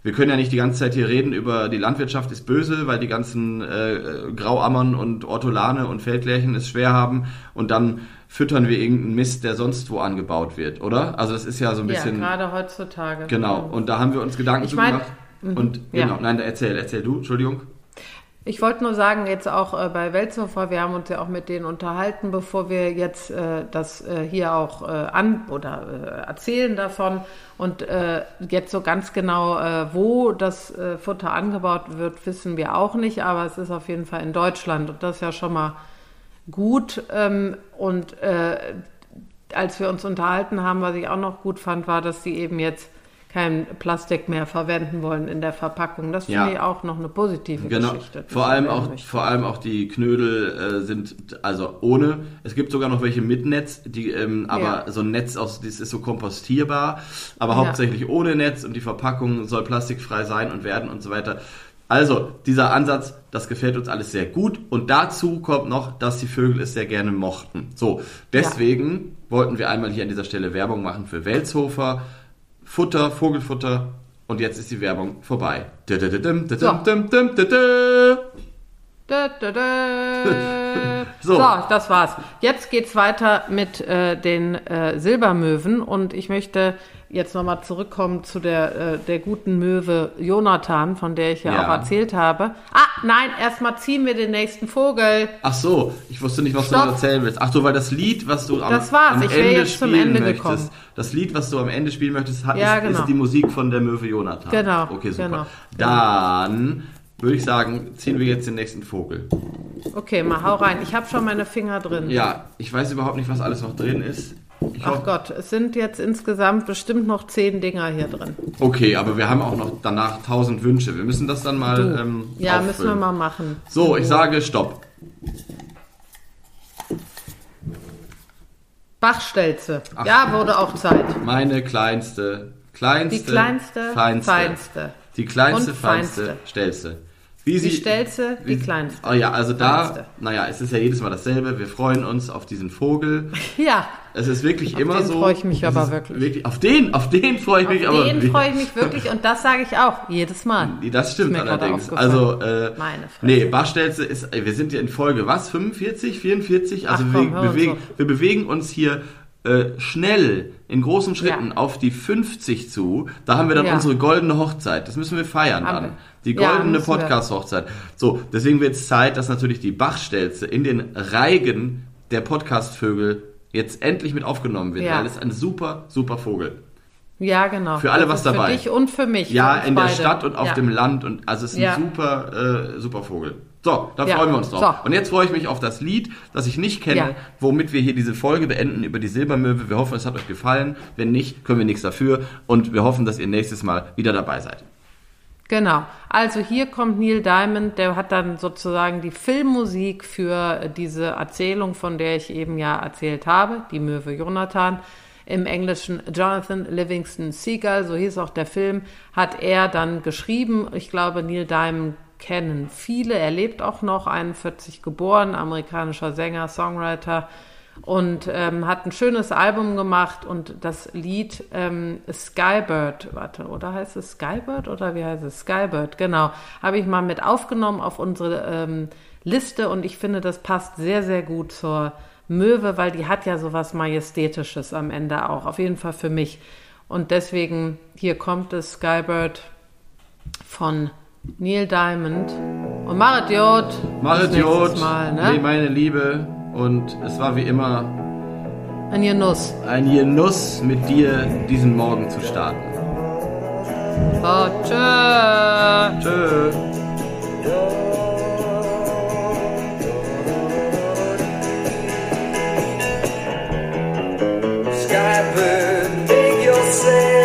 wir können ja nicht die ganze Zeit hier reden über die Landwirtschaft ist böse, weil die ganzen äh, Grauammern und Ortolane und Feldlärchen es schwer haben und dann füttern wir irgendeinen Mist, der sonst wo angebaut wird, oder? Also das ist ja so ein Ja, bisschen gerade heutzutage. genau. Und da haben wir uns Gedanken Ich zu mein- gemacht. Und ja. genau, nein, erzähl, erzähl du, Entschuldigung. Ich wollte nur sagen, jetzt auch äh, bei Weltsofa, wir haben uns ja auch mit denen unterhalten, bevor wir jetzt äh, das äh, hier auch äh, an oder äh, erzählen davon. Und äh, jetzt so ganz genau, wo das Futter angebaut wird, wissen wir auch nicht, aber es ist auf jeden Fall in Deutschland und das ist ja schon mal gut. Ähm, und als wir uns unterhalten haben, was ich auch noch gut fand, war, dass sie eben jetzt kein Plastik mehr verwenden wollen in der Verpackung. Das finde Ja. ich auch noch eine positive Genau. Geschichte. Vor allem auch, möchte. vor allem auch die Knödel äh, sind also ohne. Es gibt sogar noch welche mit Netz, die ähm, aber Ja. so ein Netz aus, das ist so kompostierbar, aber Ja. hauptsächlich ohne Netz und die Verpackung soll plastikfrei sein und werden und so weiter. Also dieser Ansatz, das gefällt uns alles sehr gut und dazu kommt noch, dass die Vögel es sehr gerne mochten. So, deswegen wollten wir einmal hier an dieser Stelle Werbung machen für Welzhofer, Futter, Vogelfutter und jetzt ist die Werbung vorbei. So. So. das war's. Jetzt geht's weiter mit äh, den äh, Silbermöwen und ich möchte jetzt nochmal zurückkommen zu der, äh, der guten Möwe Jonathan, von der ich ja, Ja. auch erzählt habe. Ah, nein, erstmal ziehen wir den nächsten Vogel. Ach so, ich wusste nicht, was Stopp. du noch erzählen willst. Ach so, weil das Lied, was du am, Das war's, am ich Ende jetzt zum spielen Ende möchtest, gekommen. das Lied, was du am Ende spielen möchtest, hat, Ja, ist, genau. ist die Musik von der Möwe Jonathan. Genau, Okay, super. genau. Dann würde ich sagen, ziehen wir jetzt den nächsten Vogel. Okay, mal hau rein. Ich habe schon meine Finger drin. Ja, ich weiß überhaupt nicht, was alles noch drin ist. Ich Ach hoffe, Gott, es sind jetzt insgesamt bestimmt noch zehn Dinger hier drin. okay, aber wir haben auch noch danach tausend Wünsche. Wir müssen das dann mal ähm, ja, auffüllen. müssen wir mal machen. So, ich sage Stopp. Bachstelze. Ach. Ja, wurde auch Zeit. Meine kleinste, kleinste, Die kleinste, feinste, feinste. die kleinste, feinste, feinste. Stelze. Wie Die sie, Stelze, die wie- kleinste. Oh ja, also da, Feinste. naja, es ist ja jedes Mal dasselbe. Wir freuen uns auf diesen Vogel. Ja, Es ist wirklich Auf immer den so. freue ich mich aber ist wirklich. Auf den, auf den freue ich auf mich aber. den freue ich mich wirklich und das sage ich auch jedes Mal. Das stimmt gerade allerdings. Also, äh, Meine Fresse. nee, Bachstelze ist, wir sind ja in Folge was? 45, 44? Also Ach wir, komm, uns bewegen, auf. wir bewegen uns hier äh, schnell in großen Schritten Ja. auf die 50 zu. Da haben wir dann Ja. unsere goldene Hochzeit. Das müssen wir feiern Haben dann. Die Ja, goldene wir. Podcast-Hochzeit. So, deswegen wird es Zeit, dass natürlich die Bachstelze in den Reigen der Podcast-Vögel jetzt endlich mit aufgenommen wird. Ja. Weil es ist ein super, super Vogel. Ja, genau. Für alle was ist dabei. Für dich und für mich. Ja, in der beide. Stadt und auf ja. dem Land und also es ist ein Ja. super, äh, super Vogel. So, da Ja. freuen wir uns drauf. So. Und jetzt freue ich mich auf das Lied, das ich nicht kenne, Ja. womit wir hier diese Folge beenden über die Silbermöwe. Wir hoffen, es hat euch gefallen. Wenn nicht, können wir nichts dafür. Und wir hoffen, dass ihr nächstes Mal wieder dabei seid. Genau. Also hier kommt Neil Diamond, der hat dann sozusagen die Filmmusik für diese Erzählung, von der ich eben ja erzählt habe, die Möwe Jonathan. Im Englischen Jonathan Livingston Seagull, so hieß auch der Film, hat er dann geschrieben. Ich glaube, Neil Diamond kennen viele. Er lebt auch noch, 41 geboren, amerikanischer Sänger, Songwriter und ähm, hat ein schönes Album gemacht und das Lied ähm, Skybird, warte, oder heißt es Skybird oder wie heißt es? Skybird, genau, habe ich mal mit aufgenommen auf unsere ähm, Liste und ich finde, das passt sehr, sehr gut zur Möwe, weil die hat ja sowas Majestätisches am Ende auch, auf jeden Fall für mich. Und deswegen, hier kommt es Skybird von Neil Diamond und Marit Jod. Marit Jod, Mal, nee, ne? meine Liebe. Und es war wie immer Ein Genuss. ein Genuss, mit dir diesen Morgen zu starten. Oh, tschö. Tschö. Skybird, make yourself, and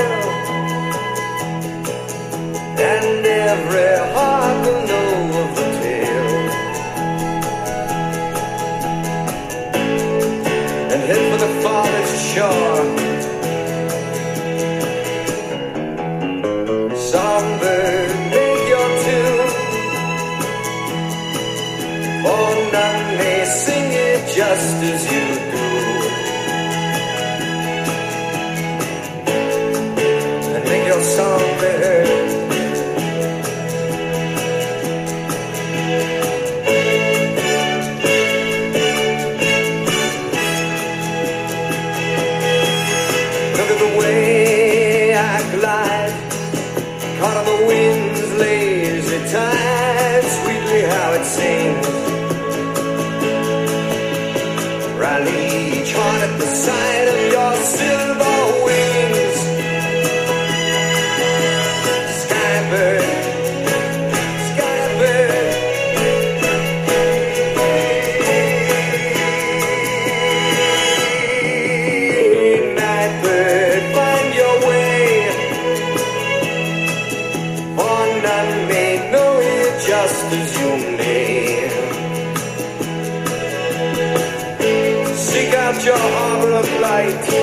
right.